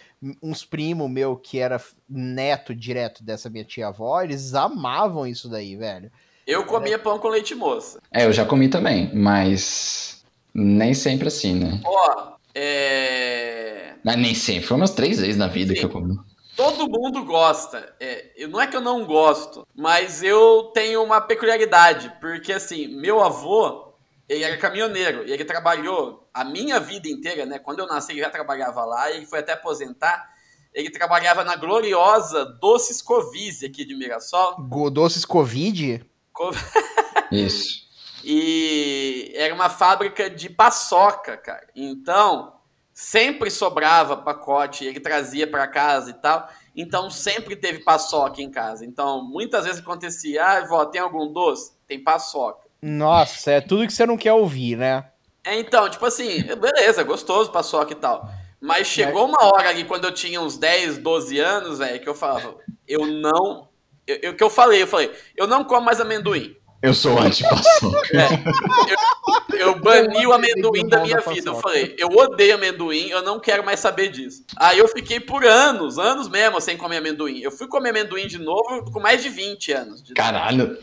uns primos meu que era neto direto dessa minha tia-avó, eles amavam isso daí, velho. Eu comia pão com leite moça. É, eu já comi também, mas nem sempre assim, né? Ó, é. Mas nem sempre, foi umas três vezes na vida Sim. que eu comi. Todo mundo gosta. É, não é que eu não gosto, mas eu tenho uma peculiaridade. Porque, assim, meu avô, ele era caminhoneiro. E ele trabalhou a minha vida inteira, né? Quando eu nasci, ele já trabalhava lá. E ele foi até aposentar. Ele trabalhava na gloriosa Doces Covise, aqui de Mirassol. Go- Doces Covid? Co- Isso. E era uma fábrica de paçoca, cara. Então, sempre sobrava pacote, ele trazia para casa e tal. Então, sempre teve paçoca em casa. Então, muitas vezes acontecia: ah, vó, tem algum doce? Tem paçoca. Nossa, é tudo que você não quer ouvir, né? É, então, tipo assim, beleza, gostoso paçoca e tal. Mas chegou uma hora ali, quando eu tinha uns 10, 12 anos, velho, que eu falava, eu não. Eu, eu- que eu falei, eu falei, eu não como mais amendoim. Eu sou anti-paçoca. Eu bani o Eu amendoim da minha da vida. Eu falei, eu odeio amendoim, eu não quero mais saber disso. Aí eu fiquei por anos, anos mesmo, sem comer amendoim. Eu fui comer amendoim de novo com mais de 20 anos. de. Caralho.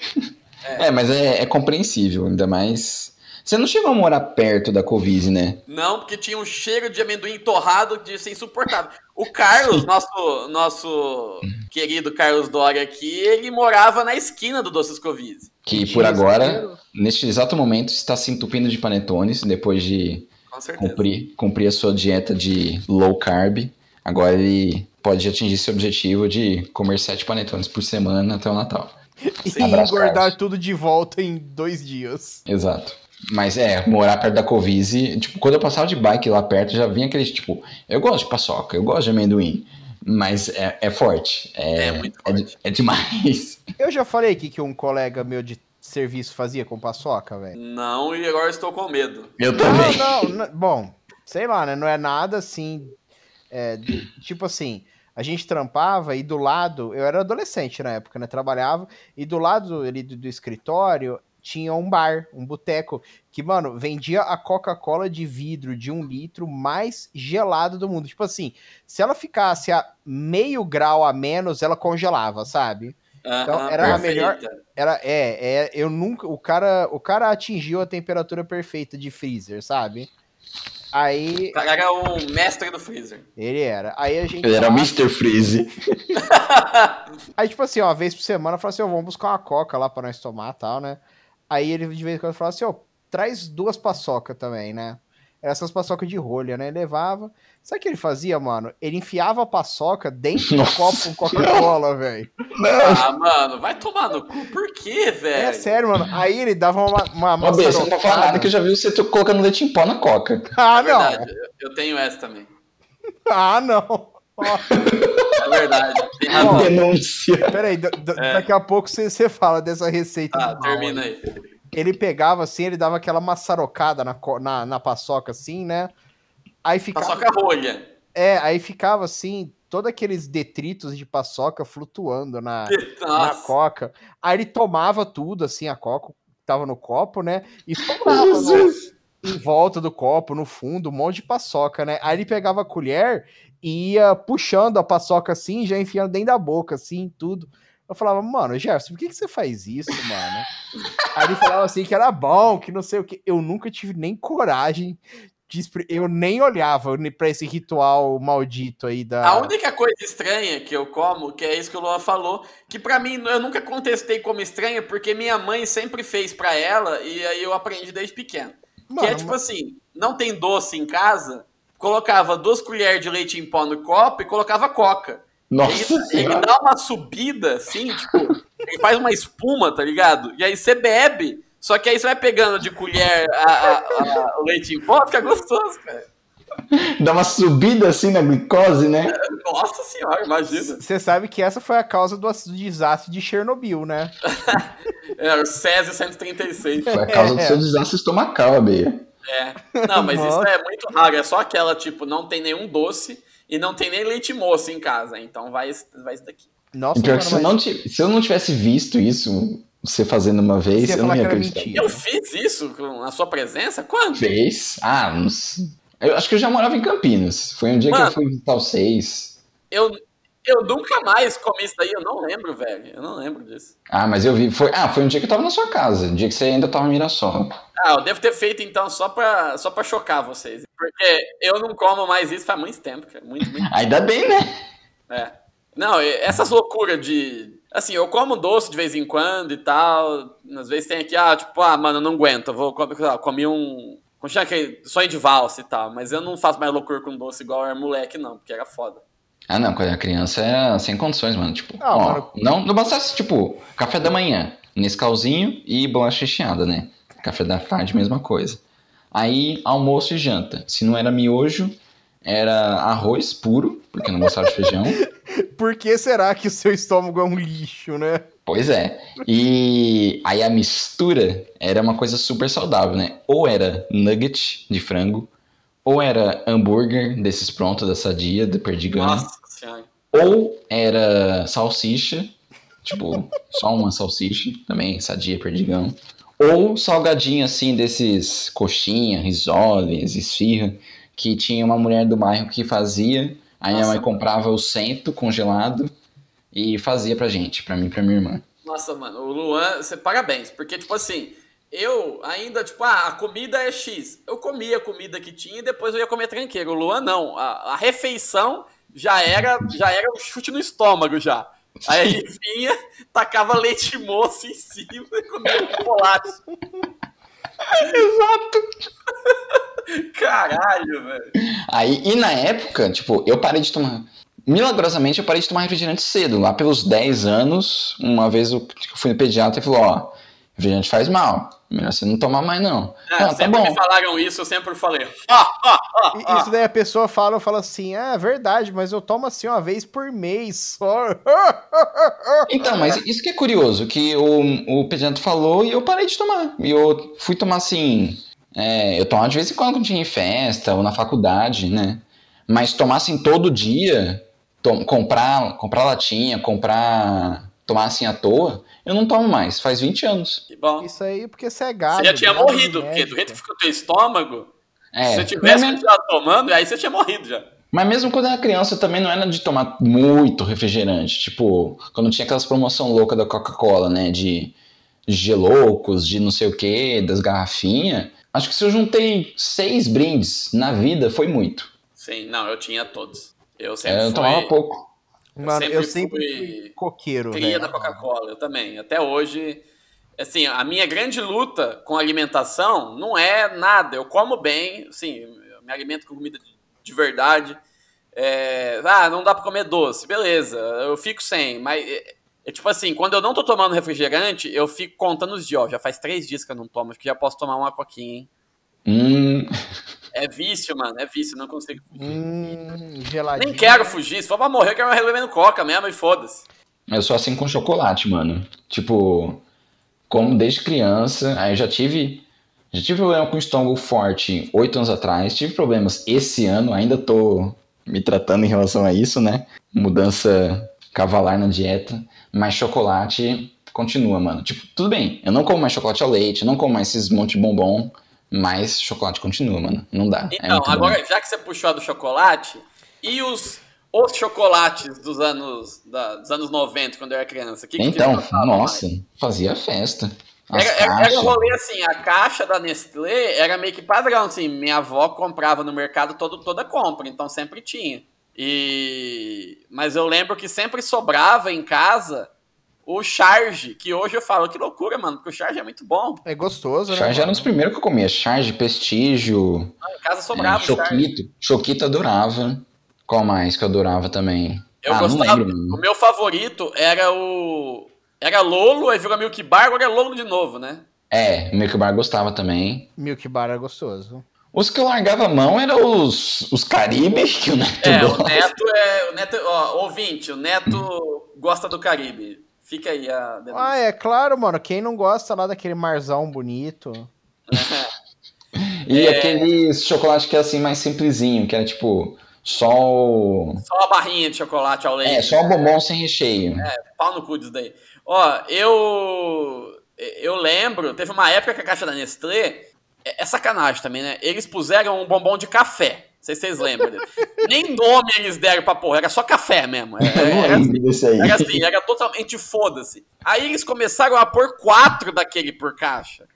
É, mas é, é compreensível, ainda mais. Você não chegou a morar perto da Covise, né? Não, porque tinha um cheiro de amendoim torrado de ser insuportável. O Carlos, nosso, nosso querido Carlos Dória aqui, ele morava na esquina do Doces Covise. Que por agora, neste exato momento, está se entupindo de panetones, depois de cumprir, cumprir a sua dieta de low carb. Agora ele pode atingir seu objetivo de comer sete panetones por semana até o Natal. E engordar Carlos. tudo de volta em dois dias. Exato. Mas é, morar perto da Covise, tipo, quando eu passava de bike lá perto, já vinha aquele, tipo, eu gosto de paçoca, eu gosto de amendoim, mas é, é forte. É, É muito é de- forte. é demais. Eu já falei aqui que um colega meu de serviço fazia com paçoca, velho. Não, e agora estou com medo. Eu Não, também. não, não, bom, sei lá, né? Não é nada assim. é, tipo assim, a gente trampava e do lado, eu era adolescente na época, né? Trabalhava, e do lado ali do, do escritório tinha um bar, um boteco, que, mano, vendia a Coca-Cola de vidro de um litro mais gelado do mundo. Tipo assim, se ela ficasse a meio grau a menos, ela congelava, sabe? Então, era a perfeita. melhor- Era, é, é, eu nunca, o cara, o cara atingiu a temperatura perfeita de freezer, sabe? Aí, O cara era um mestre do freezer. ele era. Aí a gente. Ele era o Mr. Freeze. Aí, tipo assim, ó, uma vez por semana, eu falava assim, ó, vamos buscar uma coca lá pra nós tomar e tal, né? Aí ele de vez em quando falava assim, ó, traz duas paçoca também, né? Eram essas paçocas de rolha, né? Ele levava. Sabe o que ele fazia, mano? Ele enfiava a paçoca dentro do copo com Coca-Cola, velho. Ah, mano, vai tomar no cu. Por quê, É velho? sério, mano. Aí ele dava uma, uma Ó, Bê, você não pode falar nada que eu já vi você colocando leite em pó na coca. Ah, É não. verdade, eu- eu tenho essa também. Ah, não. É verdade, tem Ó, razão. Denúncia. Peraí, da- da- daqui a pouco você você fala dessa receita. É. Do mal termina aí. Ele pegava assim, ele dava aquela maçarocada na, na, na paçoca assim, né? Aí ficava. Paçoca rolha. É, aí ficava assim, todos aqueles detritos de paçoca flutuando na, na coca. Aí ele tomava tudo, assim, a coca tava no copo, né? E no- em volta do copo, no fundo, um monte de paçoca, né? Aí ele pegava a colher e ia puxando a paçoca assim, já enfiando dentro da boca, assim, tudo. Eu falava, mano, Jefferson, por que, que você faz isso, mano? Aí ele falava assim que era bom, que não sei o que. Eu nunca tive nem coragem de Eu nem olhava pra esse ritual maldito aí da. A única coisa estranha que eu como, que é isso que o Luan falou, que pra mim eu nunca contestei como estranha, porque minha mãe sempre fez pra ela e aí eu aprendi desde pequeno. que é Mano, tipo assim, não tem doce em casa, colocava duas colheres de leite em pó no copo e colocava coca. Nossa Ele, ele senhora. dá uma subida, assim, tipo, ele faz uma espuma, tá ligado? E aí você bebe, só que aí você vai pegando de colher a- a- a- o leite em pó, fica gostoso, cara. Dá uma subida assim na glicose, né? Nossa senhora, imagina. Você sabe que essa foi a causa do do desastre de Chernobyl, né? É, o Césio 136. Foi a causa do É. seu desastre estomacal, Abeia. É. Não, mas isso Nossa. é muito raro. É só aquela, tipo, não tem nenhum doce e não tem nem leite moço em casa. Então vai, vai isso daqui. Nossa, que se eu, mas não ti- se eu não tivesse visto isso, você fazendo uma vez, eu não ia que acreditar. Eu fiz isso com a sua presença? Quando? Fez? Ah, não sei. Eu acho que eu já morava em Campinas. Foi um dia que Mano. eu fui visitar os seis. Eu, eu nunca mais comi isso daí. Eu não lembro, velho. Eu não lembro disso. Ah, mas eu vi. Foi, ah, foi um dia que eu tava na sua casa. Um dia que você ainda tava em Mirassol. Ah, eu devo ter feito então só pra, só pra chocar vocês. Porque eu não como mais isso faz muito tempo, cara. Muito, muito. Ainda bem, né? É. Não, essas loucuras de. Assim, eu como doce de vez em quando e tal. Às vezes tem aqui, ah, tipo, ah, mano, eu não aguento. Eu vou comer, um. Como chama aquele sonho de valsa e tal. Mas eu não faço mais loucura com doce igual eu era moleque, não, porque era foda. Ah, não, quando era criança era sem condições, mano. Tipo, Ah, ó, mano. não, não bastasse, tipo, café da manhã, Nescauzinho e bolacha recheada, né? Café da tarde, mesma coisa. Aí, almoço e janta. Se não era miojo, era arroz puro, porque eu não gostava de feijão. Por que será que o seu estômago é um lixo, né? Pois é. E aí a mistura era uma coisa super saudável, né? Ou era nugget de frango, ou era hambúrguer desses prontos da Sadia, do Perdigão. Nossa. Ou era salsicha, tipo, só uma salsicha, também sadia, perdigão. Ou salgadinho assim, desses coxinha, risoles, esfirra, que tinha uma mulher do bairro que fazia. Aí minha Nossa. mãe comprava o cento congelado e fazia pra gente, pra mim e pra minha irmã. Nossa, mano, o Luan, você parabéns, porque, tipo assim, eu ainda, tipo, ah, a comida é X. Eu comia a comida que tinha e depois eu ia comer tranqueiro. O Luan não. A, a refeição já era, já era um chute no estômago já. Aí ele vinha, tacava leite moço em cima e comia um chocolate. Exato! Caralho, velho. Aí, e na época, tipo, eu parei de tomar. Milagrosamente, eu parei de tomar refrigerante cedo. Lá pelos 10 anos, uma vez eu fui no pediatra e falou: Ó, refrigerante faz mal. Melhor você não tomar mais, não. É, ah, tá sempre bom. me falaram isso, eu sempre falei. Ah, ah, ah, ah. Isso daí a pessoa fala, eu falo assim, ah, é verdade, mas eu tomo assim uma vez por mês só. Então, mas isso que é curioso, que o, o pediatra falou e eu parei de tomar. E eu fui tomar assim. é, eu tomava de vez em quando quando tinha em festa ou na faculdade, né? Mas tomar assim todo dia, tom- comprar, comprar latinha, comprar. Tomar assim à toa, eu não tomo mais. Faz 20 anos. Que bom. Isso aí porque você é gado. Você já tinha de morrido, porque do jeito que ficou o teu estômago, É, se você tivesse mas, continuado tomando, aí você tinha morrido já. mas mesmo quando eu era criança, eu também não era de tomar muito refrigerante. Tipo, quando tinha aquelas promoção louca da Coca-Cola, né? De geloucos, de não sei o que, das garrafinhas. Acho que se eu juntei seis brindes na vida, foi muito. Sim, não, eu tinha todos. Eu sempre É, eu fui tomava pouco. Mano, sempre eu sempre fui coqueiro, cria velho. da Coca-Cola, eu também. Até hoje, assim, a minha grande luta com alimentação não é nada. Eu como bem, assim, eu me alimento com comida de, de verdade. É, ah, não dá pra comer doce, beleza, eu fico sem, mas é, é tipo assim, quando eu não tô tomando refrigerante, eu fico contando os dias, ó, já faz três dias que eu não tomo, acho que já posso tomar uma coquinha, hein? Hum, É vício, mano, é vício, não consigo fugir. Hum, geladinho. Nem quero fugir, se for pra morrer, eu quero resolver no coca mesmo e foda-se. eu sou assim com chocolate, mano. Tipo, como desde criança, aí eu já tive. Já tive problema com estômago forte oito anos atrás. Tive problemas esse ano, ainda tô me tratando em relação a isso, né? Mudança cavalar na dieta. Mas chocolate continua, mano. Tipo, tudo bem, eu não como mais chocolate ao leite, eu não como mais esses monte de bombom. Mas chocolate continua, mano. Não dá. é Então, bom. agora, já que você puxou a do chocolate, e os, os chocolates dos anos, da- dos anos 90, quando eu era criança? Que, que Então, gostava nossa, mais? fazia festa. As Era, era, era um rolê assim, a caixa da Nestlé era meio que padrão, assim, minha avó comprava no mercado todo, toda compra, então sempre tinha. E... Mas eu lembro que sempre sobrava em casa o charge, que hoje eu falo, que loucura, mano, porque o charge é muito bom. É gostoso, né? Charge era um dos primeiros que eu comia. Charge, Prestígio, Em casa é, sobrava o charge. Choquito. Choquito adorava. Qual mais que eu adorava também? Eu ah, gostava. não lembro, mano. O meu favorito era o. Era Lolo, aí virou Milk Bar, agora é Lolo de novo, né? É, o Milk Bar gostava também. Milk Bar é gostoso. Os que eu largava a mão eram os, os Caribe, que o Neto É, o gosta. Neto é. O Neto, ó, ouvinte, o Neto gosta do Caribe. Fica aí a. denúncia. Ah, é claro, mano. Quem não gosta lá daquele marzão bonito? E É. aquele chocolate que é assim mais simplesinho, que era tipo só o. Só a barrinha de chocolate ao leite. É, só o bombom sem recheio. Pau no cu disso daí. Ó, eu. Eu lembro, teve uma época que a caixa da Nestlé. É, é sacanagem também, né? Eles puseram um bombom de café. Não sei se vocês lembram. Nem nome eles deram pra porra, era só café mesmo. Eu não Era, lembro desse aí. era assim, era totalmente foda-se. Aí eles começaram a pôr quatro daquele por caixa.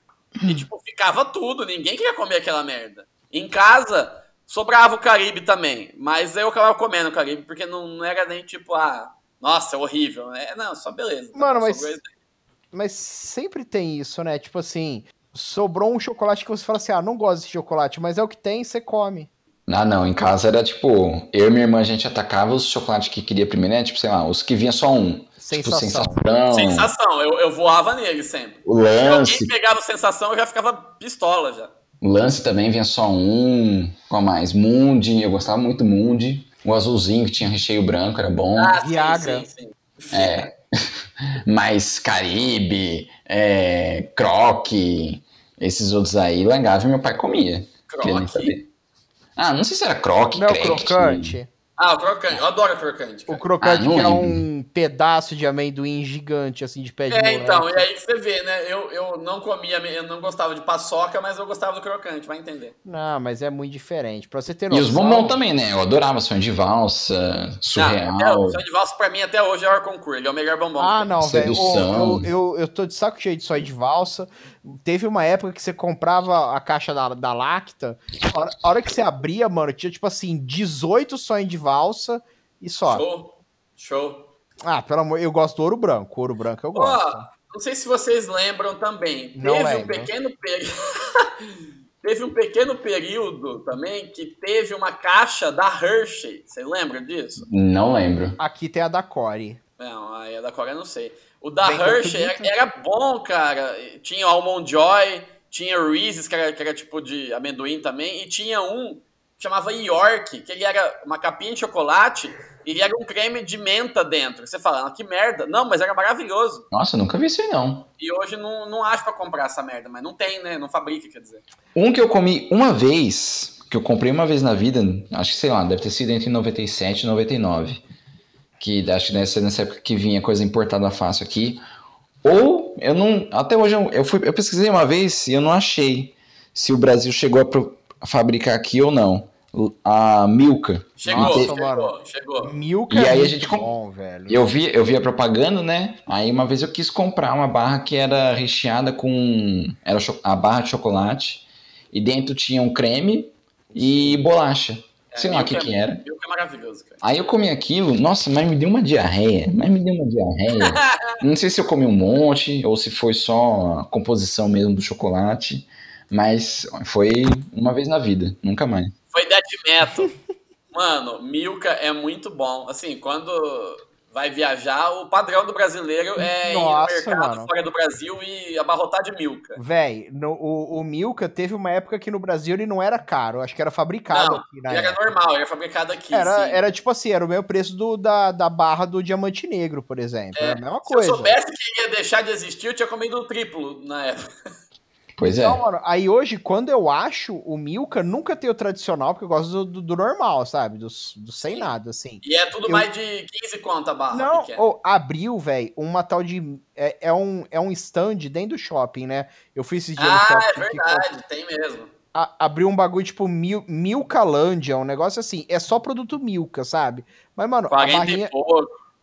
E, tipo, ficava tudo, ninguém queria comer aquela merda. Em casa, sobrava o Caribe também. Mas eu acabava comendo o Caribe, porque não, não era nem tipo, ah, nossa, é horrível. né? Não, só beleza. Mano, mas- Mas sempre tem isso, né? Tipo assim, sobrou um chocolate que você fala assim, ah, não gosto desse chocolate, mas é o que tem, você come. Ah, não, em casa era tipo, eu e minha irmã a gente atacava os chocolates que queria primeiro, né? Tipo, sei lá, os que vinha só um. Sensação. Tipo, sensação, Sensação, eu, eu voava nele sempre. o Se lance. alguém pegava sensação, eu já ficava pistola já. O lance também vinha só um. Qual mais? Mundi, eu gostava muito do Mundi. O azulzinho que tinha recheio branco era bom. Ah, sim, Viagra. sim, sim. É. Mas Caribe, é, Croque, esses outros aí, largava e meu pai comia. Croque. Ah, não sei se era Croque, Não é o Crack. crocante? Ah, o crocante. Eu adoro crocante. O cara. crocante Ah, é um pedaço de amendoim gigante, assim, de pé de É, moleque. então, e aí você vê, né? Eu, eu não comia, eu não gostava de paçoca, mas eu gostava do crocante, vai entender. Não, mas é muito diferente. Pra você ter E noção... os bombons também, né? Eu adorava sonho de valsa, surreal. Não, até, o sonho de valsa pra mim até hoje é o concurso, ele é o melhor bombom. Ah, não, velho. Sedução. Eu, eu, eu tô de saco cheio de sonho de valsa. Teve uma época que você comprava a caixa da, da Lacta. A hora, a hora que você abria, mano, tinha tipo assim, 18 sonhos de valsa e só. Show, show. Ah, pelo amor, eu gosto do ouro branco. Ouro branco eu Ó, gosto. não sei se vocês lembram também. Não teve um lembro. pequeno período. teve um pequeno período também que teve uma caixa da Hershey. Vocês lembram disso? Não lembro. Aqui tem a da Core. Não, aí a da Coreia não sei. O da Bem Hershey era, português. era bom, cara. Tinha Almond Joy, tinha Reese's, que era, que era tipo de amendoim também, e tinha um que chamava York, que ele era uma capinha de chocolate e ele era um creme de menta dentro. Você fala, ah, que merda. Não, mas era maravilhoso. Nossa, nunca vi isso aí, não. E hoje não, não acho pra comprar essa merda, mas não tem, né? Não fabrica, quer dizer. Um que eu comi uma vez, que eu comprei uma vez na vida, acho que sei lá, deve ter sido entre 97 e 99. Que acho que deve ser nessa época que vinha coisa importada fácil aqui. Ou eu não. Até hoje eu, eu, fui, eu pesquisei uma vez e eu não achei se o Brasil chegou a, pro- a fabricar aqui ou não. A Milka. Chegou, Nossa, chegou, chegou. Milka E é aí a muito gente bom, velho. Eu vi, eu vi a propaganda, né? Aí uma vez eu quis comprar uma barra que era recheada com. Era cho- a barra de chocolate. E dentro tinha um creme e bolacha. Sei lá o que que era. Milka é maravilhoso, cara. Aí eu comi aquilo, nossa, mas me deu uma diarreia. Mas me deu uma diarreia. Não sei se eu comi um monte ou se foi só a composição mesmo do chocolate. Mas foi uma vez na vida, nunca mais. Foi Dead Metal. Mano, Milka é muito bom. Assim, quando vai viajar, o padrão do brasileiro é ir no Nossa, mercado mano. fora do Brasil e abarrotar de Milka. Véi, no- o, o Milka teve uma época que no Brasil ele não era caro. Acho que era fabricado Não, aqui ele era época. normal, era fabricado aqui. Era, sim. era tipo assim, era o mesmo preço do, da, da barra do diamante negro, por exemplo. Era a mesma Se eu coisa. soubesse que ia deixar de existir, eu tinha comido o triplo na época. Pois é. Então, mano, aí hoje, quando eu acho o Milka, nunca tem o tradicional, porque eu gosto do, do- do normal, sabe? Do, do sem nada, assim. E é tudo Eu- mais de 15 conto a barra Não, ou abriu, velho, uma tal de. É, é um, é um stand dentro do shopping, né? Eu fui esses dias no Ah, shopping. é que verdade, tem mesmo. a- abriu um bagulho tipo Mil, Milkalândia, um negócio assim. É só produto Milka, sabe? Mas, mano, a 40 barrinha,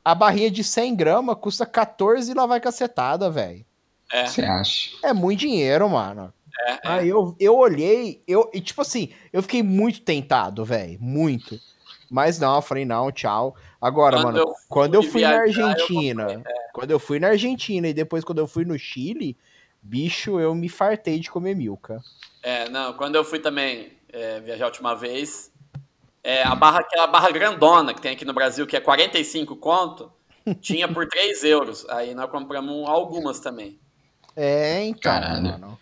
a barrinha de 100 gramas custa 14 e lá vai cacetada, velho. É, Você acha? É muito dinheiro, mano. é, é. Aí eu, eu olhei, eu, e tipo assim, eu fiquei muito tentado, velho. Muito. Mas não, eu falei, não, tchau. Agora, Quando mano, eu quando eu fui fui na viajar, eu Argentina, comprei, quando eu fui na Argentina e depois quando eu fui no Chile, bicho, eu me fartei de comer milka. É, não, quando eu fui também é, viajar a última vez, é, a barra, aquela barra grandona que tem aqui no Brasil, que é 45 conto, tinha por 3 euros. Aí nós compramos algumas também. É, então, Caralho. mano.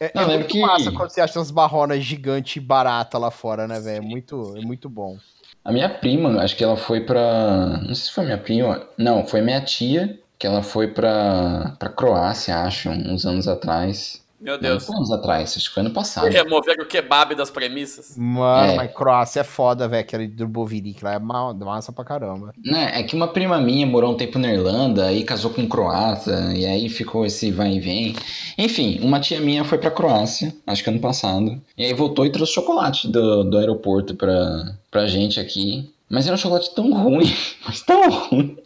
É, Não, é lembro muito que- massa quando você acha umas barronas gigantes e baratas lá fora, né, velho? É muito, é muito bom. A minha prima, acho que ela foi pra. Não sei se foi minha prima. Não, foi minha tia, que ela foi pra, pra Croácia, acho, uns anos atrás. Meu Deus. foi anos atrás, acho que foi ano passado. Remover o kebab das premissas. Mano, É. mas Croácia é foda, velho. Aquele do Boviric lá é ma- massa pra caramba. Né, é que uma prima minha morou um tempo na Irlanda, aí casou com um croata, e aí ficou esse vai e vem. Enfim, uma tia minha foi pra Croácia, acho que ano passado, e aí voltou e trouxe chocolate do, do aeroporto pra, pra gente aqui. Mas era um chocolate tão ruim, mas tão ruim.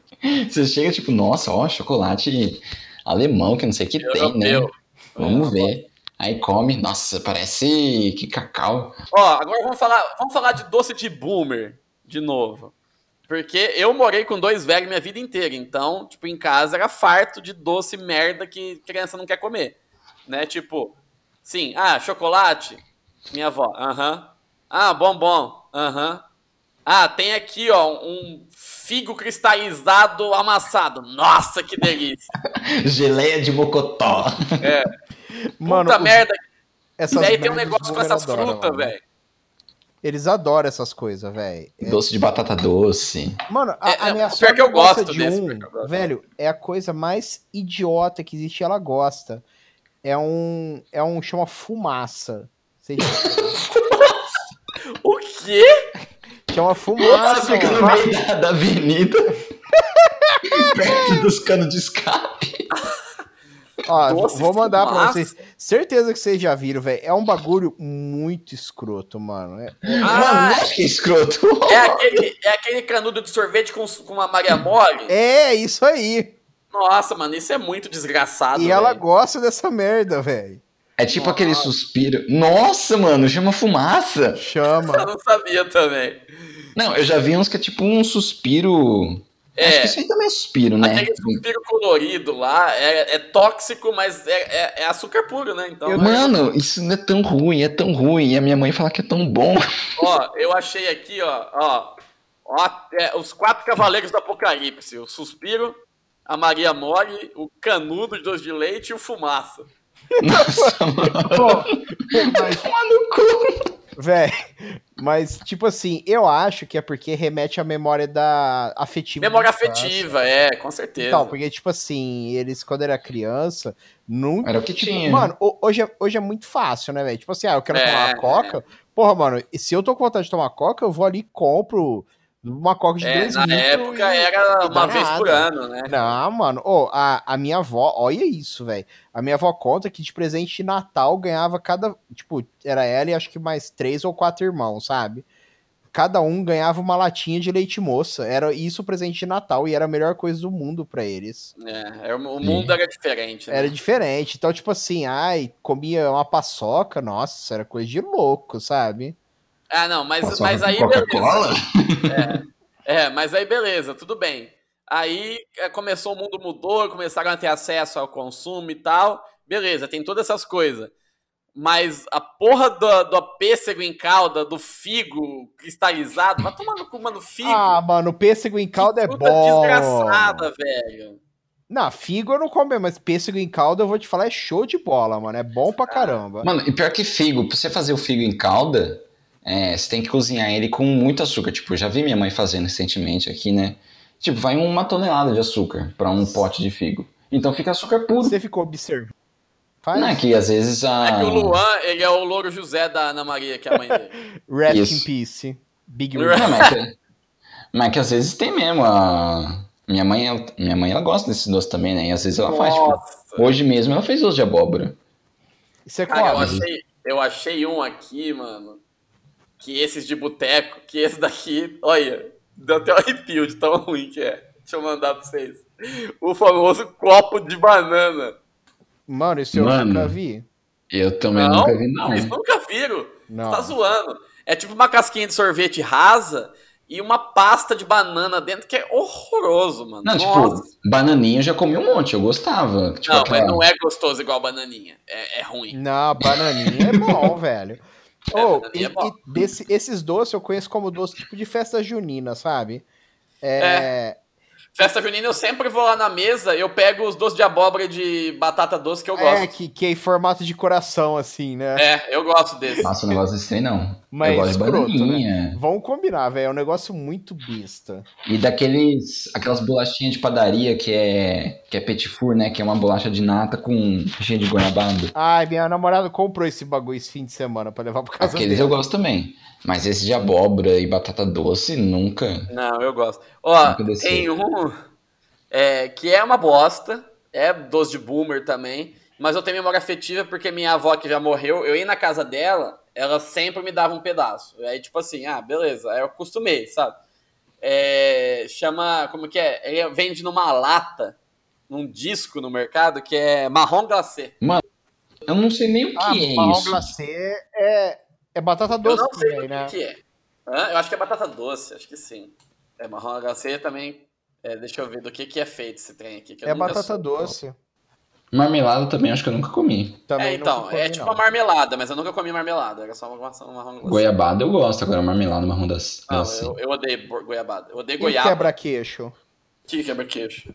Você chega tipo, nossa, ó, chocolate alemão, que não sei o que tem, né? Vamos ver. Aí come, nossa, parece que cacau. Ó, agora vamos falar, vamos falar de doce de boomer de novo. Porque eu morei com dois velhos minha vida inteira. Então, tipo, em casa era farto de doce merda que criança não quer comer. Né? Tipo, sim, ah, chocolate? Minha avó, aham. Ah, bombom, aham. Ah, tem aqui, ó, um figo cristalizado amassado. Nossa, que delícia. Geleia de mocotó. Mano, Puta os- merda. essas E aí tem um negócio com essas frutas, velho. Eles adoram essas coisas, velho. É- Doce de batata doce. Mano, a, É, a é, minha pior sogra que eu gosta gosto de desse, um, pior gosto. velho, é a coisa mais idiota que existe, ela gosta. É um, é um chama fumaça. Já- O quê? Chama fumaça, fica no mano. meio da, da avenida. perto dos canos de escape. Ó, Doce vou mandar pra fumaça. vocês. Certeza que vocês já viram, velho. É um bagulho muito escroto, mano. É- Mano, Ah, não acho que é escroto. é aquele, é aquele canudo de sorvete com, com uma Maria Mole? É, isso aí. Nossa, mano, isso é muito desgraçado. E ela velho. gosta dessa merda, velho. É tipo aquele suspiro. Nossa, mano, chama fumaça. Eu Chama. não sabia também. Não, eu já vi uns que é tipo um suspiro. É. Acho que isso aí também é suspiro, né? Aquele suspiro colorido lá é, é tóxico, mas é, é- é açúcar puro, né? Então, Mano, isso não é tão ruim, é tão ruim. E a minha mãe fala que é tão bom. ó, eu achei aqui, ó, ó, ó é, os quatro cavaleiros do apocalipse: o suspiro, a Maria Mole, o canudo de doce de leite e o fumaça. Nossa, mano. Pô, mas, Toma no cu. Véi, mas, tipo assim, eu acho que é porque remete à memória da afetiva. Memória afetiva, é, com certeza. Então, porque, tipo assim, eles, quando era criança, nunca. Era o que tipo, tinha. Mano, ho- hoje é, hoje é muito fácil, né, velho? Tipo assim, ah, eu quero É, tomar uma coca. Porra, mano, se eu tô com vontade de tomar coca, eu vou ali e compro uma coca de É, 2 na época e- era uma vez por ano, né? Não, mano. Ô, a, a minha avó, olha isso, velho. A minha avó conta que de presente de Natal ganhava cada. Tipo, era ela e acho que mais três ou quatro irmãos, sabe? Cada um ganhava uma latinha de leite moça. Era isso o presente de Natal e era a melhor coisa do mundo pra eles. É, era- o mundo era diferente. Né? Era diferente. Então, tipo assim, ai, comia uma paçoca, nossa, era coisa de louco, sabe? Ah, não, mas, mas aí beleza. Coca-Cola? É, mas aí beleza, tudo bem. Aí é, começou, o mundo mudou, começaram a ter acesso ao consumo e tal. Beleza, tem todas essas coisas. Mas a porra do, do pêssego em calda, do figo cristalizado, vai tomar no cu, mano, figo. Ah, mano, o pêssego em calda é bom. desgraçada, velho. Não, figo eu não como, mas pêssego em calda eu vou te falar é show de bola, mano. É bom pra caramba. Mano, e pior que figo, pra você fazer o figo em calda, é, você tem que cozinhar ele com muito açúcar. Tipo, eu já vi minha mãe fazendo recentemente aqui, né? Tipo, vai uma tonelada de açúcar pra um pote de figo. Então fica açúcar puro. Você ficou observando. Faz. Não é que às vezes a. É que o Luan, ele é o Louro José da Ana Maria, que é a mãe dele. Rest Isso. in peace. Big Não, mas, é que, mas é que às vezes tem mesmo. A... Minha, mãe, ela, minha mãe ela gosta desses doces também, né? E às vezes ela faz. Tipo, Nossa. hoje mesmo ela fez doce de abóbora. Isso é Cara, eu achei, eu achei um aqui, mano. Que esses de boteco, que esse daqui, olha, deu até um arrepio de tão ruim que é. Deixa eu mandar pra vocês. O famoso copo de banana. Mano, isso eu Mano. nunca vi. Eu também não, nunca vi, não. Vocês nunca viram. Não. Você tá zoando. É tipo uma casquinha de sorvete rasa e uma pasta de banana dentro que é horroroso, mano. Não, Nossa. tipo, bananinha eu já comi um monte, eu gostava. Tipo, não, aquela- mas não é gostoso igual bananinha. É, é ruim. Não, bananinha é bom, velho. Oh, e, é e desse- esses doces eu conheço como doce tipo de festa junina, sabe? É, Festa junina eu sempre vou lá na mesa, eu pego os doces de abóbora de batata doce que eu É, gosto. que, que é em formato de coração, assim, né? É, eu gosto desse. Nossa, o negócio desse trem não. Mas eu gosto de escroto, né? bananinha. Vamos combinar, velho. É um negócio muito besta. E daqueles. Aquelas bolachinhas de padaria que é. Que é petit four, né? Que é uma bolacha de nata com recheio de goiabada. Ai, minha namorada comprou esse bagulho esse fim de semana pra levar pra casa Aqueles dela. eu gosto também. Mas esse de abóbora e batata doce, nunca. Não, eu gosto. Ó, tem um é, que é uma bosta, é doce de boomer também, mas eu tenho memória afetiva porque minha avó que já morreu, eu ia na casa dela, ela sempre me dava um pedaço. Aí, tipo assim, ah, beleza, aí eu acostumei, sabe? É, chama, como que é? Ele vende numa lata, num disco no mercado, que é marrom glacê. Eu não sei nem o que Ah, é marrom isso. glacê é, é batata Eu doce não sei também, o né? que que é. Hã? Eu acho que é batata doce, acho que sim. É marrom glacê também. é, deixa eu ver do que, que é feito esse trem aqui. É batata soube. doce. Marmelada também, acho que eu nunca comi. Também É, então, nunca é comi, tipo não. uma marmelada, mas eu nunca comi marmelada, era só uma marrom glacê. Goiabada eu gosto, agora marmelada marrom das. Não, assim. eu, eu odeio goiabada. Eu odeio E goiaba. quebra-queixo? Que quebra-queixo?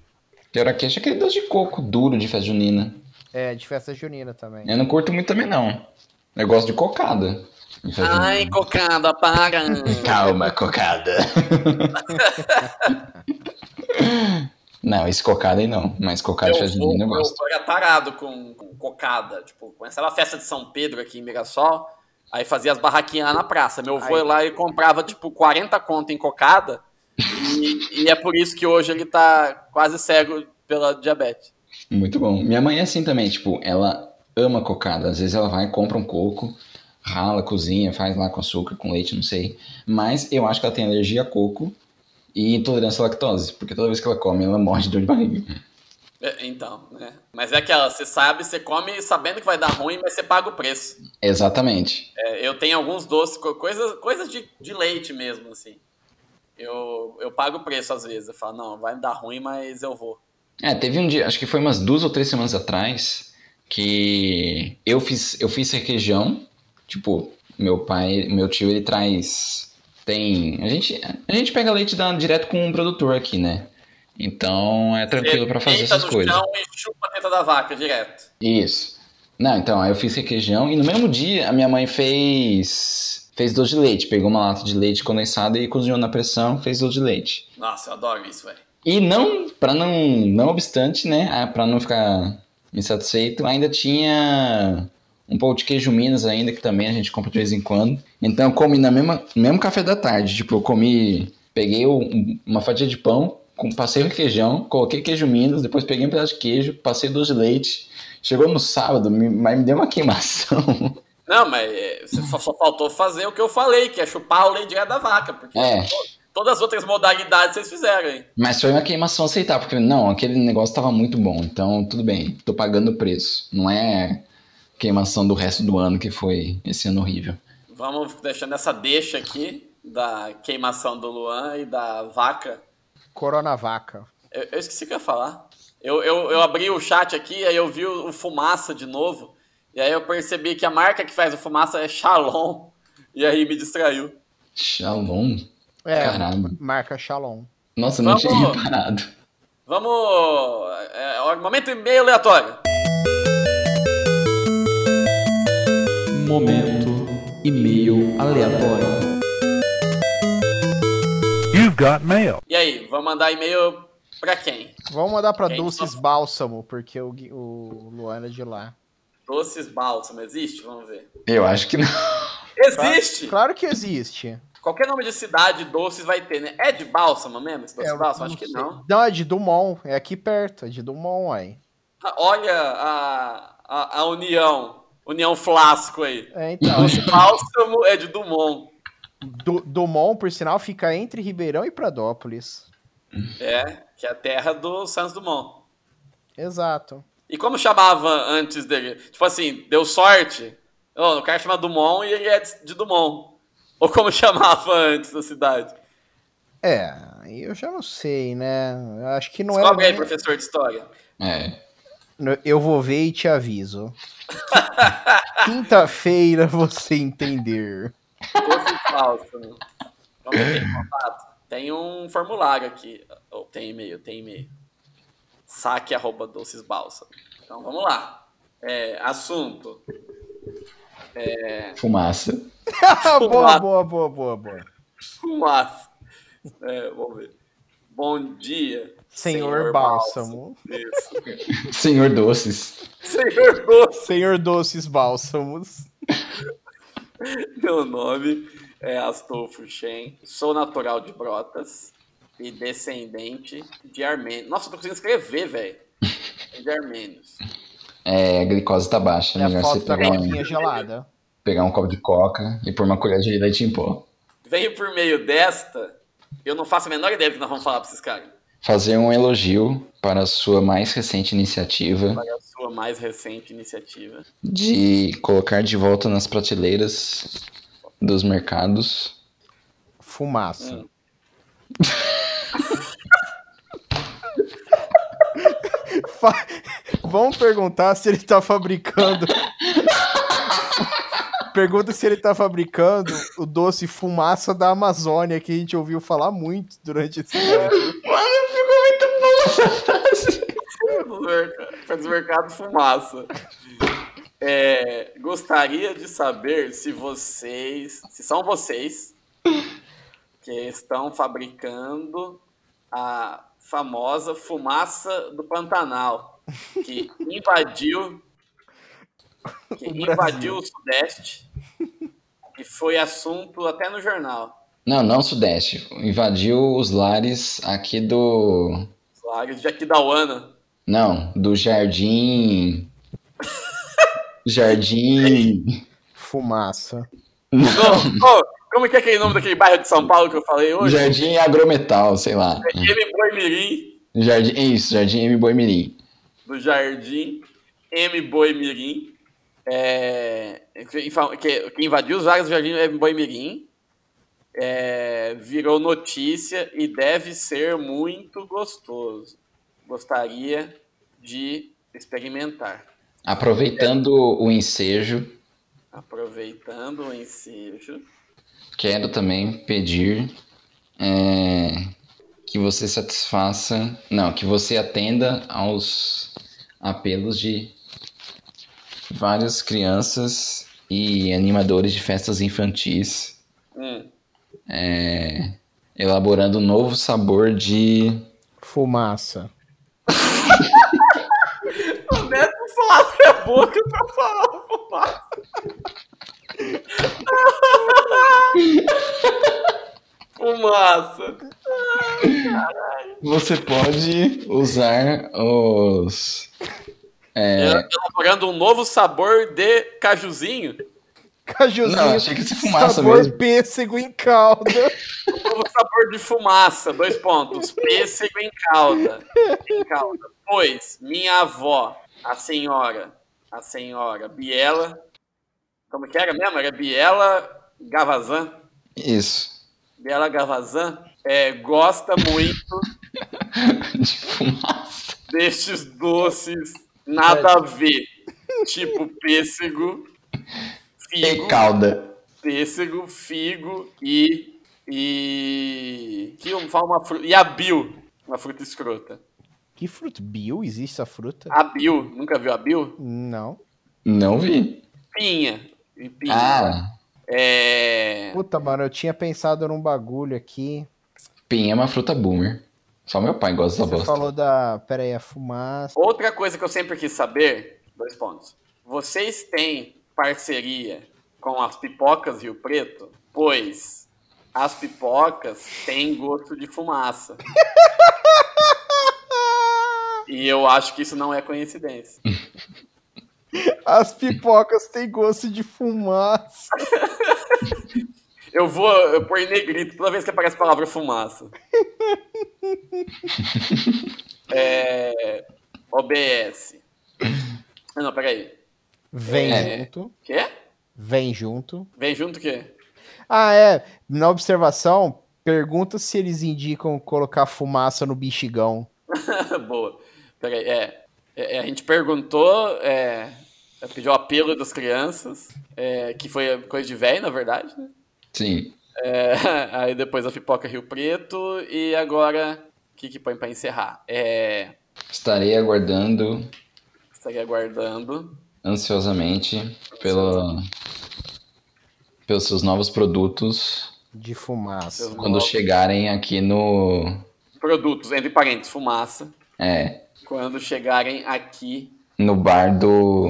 Quebra-queixo é aquele doce de coco duro de festa junina. É, de festa junina também. Eu não curto muito também, não. Eu gosto de cocada. Ai, cocada, para! Calma, cocada. não, esse cocada aí não. Mas cocada eu festa vou, junina eu eu gosto. era tarado com, com cocada. Tipo, começava a festa de São Pedro aqui em Mirassol, aí fazia as barraquinhas lá na praça. Meu avô ia lá e comprava, tipo, 40 conto em cocada, e, e é por isso que hoje ele tá quase cego pela diabetes. Muito bom. Minha mãe é assim também, tipo, ela ama cocada. Às vezes ela vai, compra um coco, rala, cozinha, faz lá com açúcar, com leite, não sei. Mas eu acho que ela tem alergia a coco e intolerância à lactose. Porque toda vez que ela come, ela morre de dor de barriga. É, Então, né? Mas é aquela, você sabe, você come sabendo que vai dar ruim, mas você paga o preço. Exatamente. É, eu tenho alguns doces, co- coisas, coisas de, de leite mesmo, assim. Eu, eu pago o preço às vezes. Eu falo, não, vai dar ruim, mas eu vou. É, teve um dia, acho que foi umas duas ou três semanas atrás, que eu fiz, eu fiz requeijão. Tipo, meu pai, meu tio, ele traz. Tem. A gente, a gente pega leite da, direto com um produtor aqui, né? Então é tranquilo pra fazer essas coisas. chão e chupa a teta da vaca direto. Isso. Não, então, aí eu fiz requeijão e no mesmo dia a minha mãe fez. Fez doce de leite. Pegou uma lata de leite condensado e cozinhou na pressão, fez doce de leite. Nossa, eu adoro isso, velho. E não, para não, não obstante, né, pra não ficar insatisfeito, ainda tinha um pão de queijo Minas ainda, que também a gente compra de vez em quando. Então eu comi na mesma, no mesmo café da tarde, tipo, eu comi, peguei um- uma fatia de pão, com, passei o requeijão, coloquei queijo Minas, depois peguei um pedaço de queijo, passei doce de leite. Chegou no sábado, me- mas me deu uma queimação. Não, mas é, você só, só faltou fazer o que eu falei, que é chupar o leite da vaca. Porque É. to- todas as outras modalidades vocês fizeram, hein? Mas foi uma queimação aceitável, porque não, aquele negócio tava muito bom, então tudo bem, tô pagando o preço. Não é queimação do resto do ano que foi esse ano horrível. Vamos deixando essa deixa aqui da queimação do Luan e da vaca. Coronavaca. Eu, eu esqueci o que eu ia falar. Eu, eu, eu abri o chat aqui, aí eu vi o, o Fumaça de novo. E aí eu percebi que a marca que faz o Fumaça é Shalom. E aí me distraiu. Shalom. É, Caramba. marca Shalom. Nossa, não tinha Vamos. reparado. Vamos. É, momento e-mail aleatório. Momento e-mail aleatório. You've got mail. E aí, vamos mandar e-mail pra quem? Vamos mandar pra Quem Doces só- Bálsamo, porque o, o Luan é de lá. Doces Bálsamo, existe? Vamos ver. Eu acho que não. Existe! Claro que existe. Qualquer nome de cidade, doces vai ter, né? É de Bálsamo mesmo? Esse doce É, Bálsamo? Acho que não. Não, é de Dumont. É aqui perto. É de Dumont aí. Ah, Olha a, a, a união. União Flasco aí. É, então. Doce Bálsamo é de Dumont. Du- Dumont, por sinal, fica entre Ribeirão e Pradópolis. É, que é a terra do Santos Dumont. Exato. E como chamava antes dele? Tipo assim, deu sorte. Oh, o cara chama Dumont e ele é de Dumont. Ou como chamava antes da cidade? É, aí eu já não sei, né? Eu Acho que não Descobre aí, era. nem- professor de história. É. Eu vou ver e te aviso. Quinta-feira você entender. Doce falso. Tem um formulário aqui. Oh, tem e-mail, tem e-mail. Saque arroba doces balsa. Então vamos lá. É, assunto. Fumaça. boa, boa, boa, boa, boa. Fumaça. É, vamos ver. Bom dia. Senhor, Bálsamo. Isso. Senhor Doces. Senhor Doce. Senhor Doces Bálsamos. Meu nome é Astolfo Shen. Sou natural de Brotas e descendente de armênios. Nossa, eu tô conseguindo escrever, velho. De armênios. É, a glicose tá baixa. É a melhor você pegar garrafinha um, gelada. pegar um copo de coca e pôr uma colher de leite em pó. Veio por meio desta. Eu não faço a menor ideia do que nós vamos falar pra esses caras. Fazer um elogio para a sua mais recente iniciativa Para a sua mais recente iniciativa. de colocar de volta nas prateleiras dos mercados Fumaça. Hum. Vamos perguntar se ele tá fabricando. Pergunta se ele tá fabricando o doce fumaça da Amazônia que a gente ouviu falar muito durante esse. Mano, ficou muito boa essa frase. Dos merc- Para os mercados fumaça. É, gostaria de saber se vocês, se são vocês que estão fabricando a famosa fumaça do Pantanal, que invadiu, que O invadiu o Sudeste e foi assunto até no jornal. Não, não Sudeste. Invadiu os lares aqui do. Os lares de Aquidauana. Não, do Jardim. Jardim. Fumaça. Não, ô, como que é aquele nome daquele bairro de São Paulo que eu falei hoje? Jardim Agrometal, sei lá. M. Boi Mirim, Jardim, é isso, Jardim M. Boimirim. do Jardim M. Boi Mirim, é, que, que- invadiu os lares do Jardim M. Boi Mirim, é, virou notícia e deve ser muito gostoso. Gostaria de experimentar. Aproveitando o ensejo, Aproveitando o ensejo. quero também pedir é, que você satisfaça. Não, que você atenda aos apelos de várias crianças e animadores de festas infantis, Hum. é, elaborando um novo sabor de. Fumaça. O Neto só abre a boca pra falar fumaça. Fumaça. Você pode usar os. É, Elaborando um novo sabor de cajuzinho. Cajuzinho. Não, achei que ser fumaça sabor mesmo. pêssego em calda. Novo sabor de fumaça. Dois pontos. Pêssego em calda. Em calda. Pois, minha avó, a senhora, a senhora Biela. Como que era mesmo? Era Biela Gavazan. Isso. Biela Gavazan é, gosta muito De fumaça. destes doces nada a ver. Tipo pêssego, E figo, calda. pêssego, figo e. E. Que um- fala uma fruta. E a Bill, uma fruta escrota. Que fruta? Bio? Existe essa fruta? A Bill, nunca viu a Bill? Não. Não vi. Pinha. E pinha. Ah, É. Puta, mano, eu tinha pensado num bagulho aqui. pinha é uma fruta boomer. Só meu pai gosta dessa Você bosta. falou da. Pera aí, a fumaça. Outra coisa que eu sempre quis saber, dois pontos. Vocês têm parceria com as pipocas Rio Preto? Pois as pipocas têm gosto de fumaça. E eu acho que isso não é coincidência. As pipocas têm gosto de fumaça. Eu vou eu pôr em negrito toda vez que aparece a palavra fumaça. É, OBS. Ah, Não, peraí. Vem É. junto. Quê? Vem junto. Vem junto o quê? Ah, é. Na observação, pergunta se eles indicam colocar fumaça no bexigão. Boa. Peraí, é, é, A gente perguntou, é, pediu apelo das crianças, é, que foi coisa de velho, na verdade, né? Sim. É, aí depois a pipoca Rio Preto. E agora, o que, que põe pra encerrar? É, Estarei aguardando estaria aguardando. ansiosamente pelo, pelos seus novos produtos De fumaça. Seus quando novos chegarem aqui no. Produtos, entre parênteses, fumaça. É, Quando chegarem aqui. no bar do.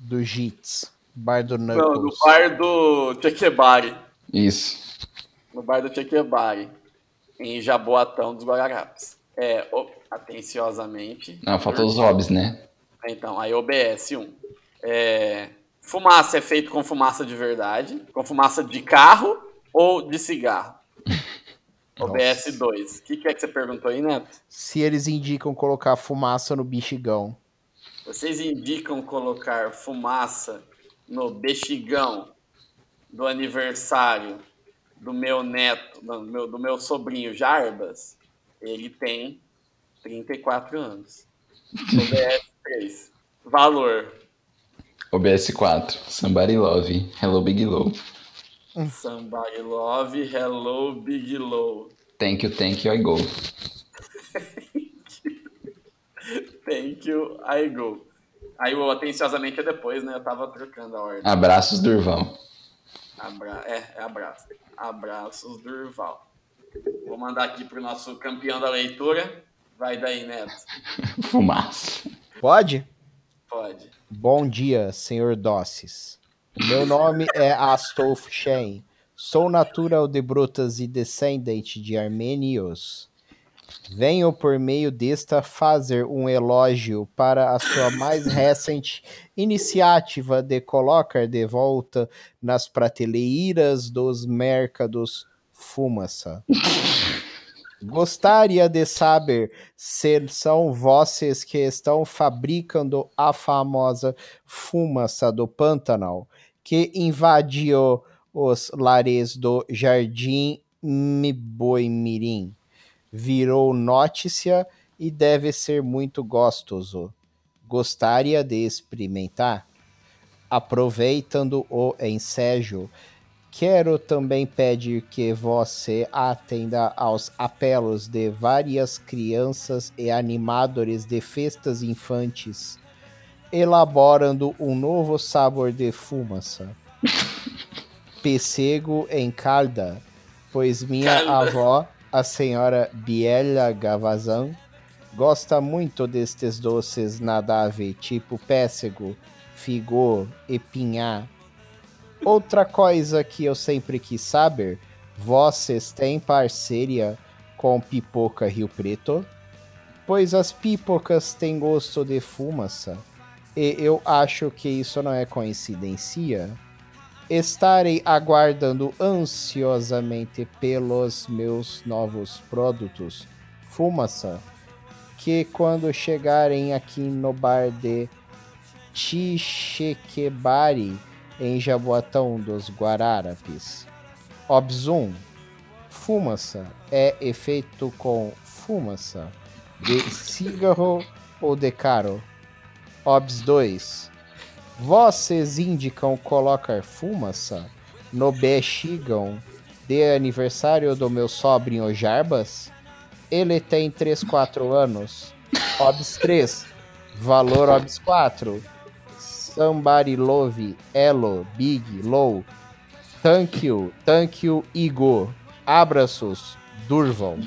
Do Jits. Bar do Não, no Knuckles. bar do Chequebari. Isso. No bar do Chequebari. Em Jaboatão dos Guararapes. É, atenciosamente. Não, faltou os hobbies, né? Então, aí OBS 1. É, fumaça é feito com fumaça de verdade, com fumaça de carro ou de cigarro. OBS 2. O que, que é que você perguntou aí, Neto? Se eles indicam colocar fumaça no bexigão. Vocês indicam colocar fumaça no bexigão do aniversário do meu neto, do meu, do meu sobrinho Jarbas? Ele tem 34 anos. OBS 3. Valor. OBS 4. Somebody Love. Hello Big Low. Somebody love, hello, big low. Thank you, thank you, I go. Thank you, I go. Aí o atenciosamente é depois, né? Eu tava trocando a ordem. Abraços, Durval. Abra... É, é abraço. Abraços, Durval. Vou mandar aqui pro nosso campeão da leitura. Vai daí, Neto. Fumaça. Pode? Pode. Bom dia, senhor Dossis. Meu nome é Astolf Shen. Sou natural de Brutas e descendente de armênios. Venho por meio desta fazer um elogio para a sua mais recente iniciativa de colocar de volta nas prateleiras dos mercados fumaça. Gostaria de saber se são vocês que estão fabricando a famosa fumaça do Pantanal que invadiu os lares do Jardim Miboimirim. Virou notícia e deve ser muito gostoso. Gostaria de experimentar? Aproveitando o ensejo, Quero também pedir que você atenda aos apelos de várias crianças e animadores de festas infantes, elaborando um novo sabor de fumaça. Pessego em calda, pois minha Calda. avó, a senhora Biela Gavazan, gosta muito destes doces nadáveis, tipo pêssego, figô e pinhá. Outra coisa que eu sempre quis saber, vocês têm parceria com Pipoca Rio Preto? Pois as pipocas têm gosto de fumaça, e eu acho que isso não é coincidência. Estarei aguardando ansiosamente pelos meus novos produtos fumaça, que quando chegarem aqui no bar de Chichequebari, em Jaboatão dos Guararapes. Obzum. Fumaça é efeito com fumaça de cigarro ou de caro. Obs 2. Vocês indicam colocar fumaça no bexigão de aniversário do meu sobrinho Jarbas? Ele tem 3, 4 anos. Obs 3. Valor Obs 4. Somebody Love, Elo, Big, Low. Thank you, thank you, Igor. Abraços, Durval.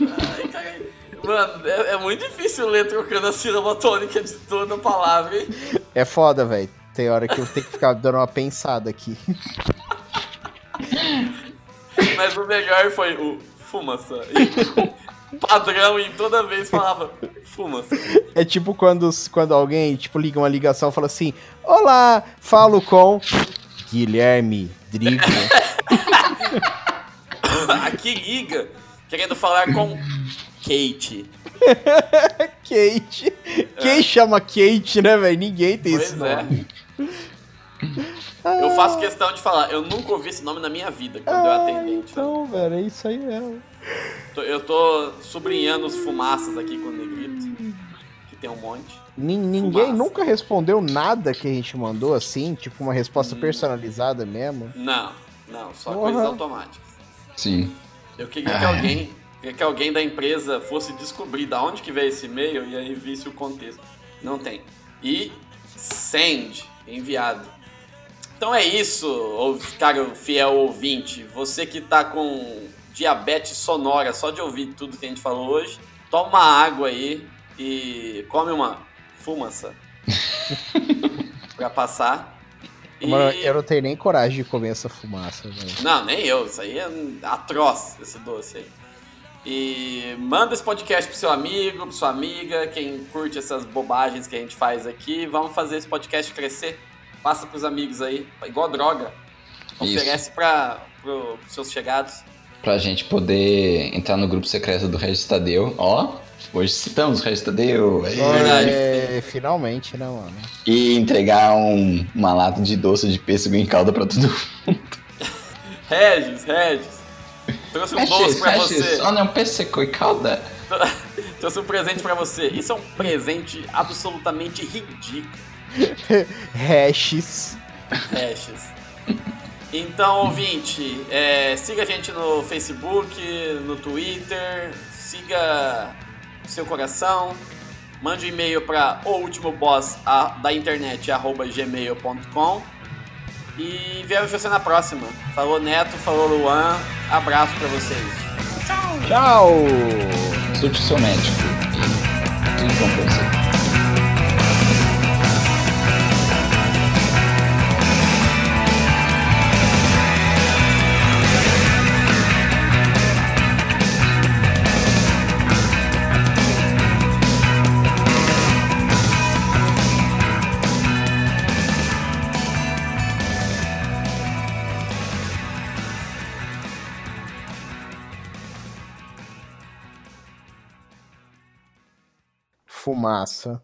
Mano, é, é muito difícil ler trocando a sílaba tônica de toda a palavra, hein? É foda, velho. Tem hora que eu tenho que ficar dando uma pensada aqui. Mas o melhor foi o fumaça. E padrão e toda vez falava fumaça. É tipo quando, quando alguém tipo, liga uma ligação e fala assim: Olá, falo com Guilherme Drigo. Aqui liga querendo falar com Kate. Kate. Quem chama Kate, né, velho? Ninguém tem esse Pois é. nome. Eu faço questão de falar, eu nunca ouvi esse nome na minha vida quando eu Ah, atendente. então, velho, é isso aí mesmo. Eu tô sublinhando os fumaças aqui com o negrito, que tem um monte. Nin- Ninguém Fumaça. nunca respondeu nada que a gente mandou assim, tipo uma resposta personalizada mesmo. Não, não, só Porra. coisas automáticas. Sim. Eu queria que Ah, é. alguém, que alguém da empresa fosse descobrir da onde que veio esse e-mail e aí visse o contexto. Não tem. E send, enviado. Então é isso, caro fiel ouvinte. Você que tá com diabetes sonora só de ouvir tudo que a gente falou hoje, toma água aí e come uma fumaça pra passar. E... Mano, eu não tenho nem coragem de comer essa fumaça, velho. Não, nem eu. Isso aí é atroz, esse doce aí. E manda esse podcast pro seu amigo, pra sua amiga, quem curte essas bobagens que a gente faz aqui. Vamos fazer esse podcast crescer. Passa pros amigos aí, igual droga. Isso. Oferece para pro, pros seus chegados. Pra gente poder entrar no grupo secreto do Regis Tadeu. Ó, hoje citamos o Regis Tadeu. Verdade. É, finalmente, né, mano? E entregar um- uma lata de doce de pêssego em calda pra todo mundo. Regis, Regis. Trouxe um doce pra você. Olha, um pêssego e calda. Trouxe um presente pra você. Isso é um presente absolutamente ridículo. Hashes. Regis. Então, ouvinte, é, siga a gente no Facebook, no Twitter, siga seu coração, mande um e-mail para o último boss da internet arroba gmail.com e vejo você na próxima. Falou Neto, falou Luan, abraço para vocês. Tchau! Consulte o seu médico. E tudo bom pra você. Fumaça.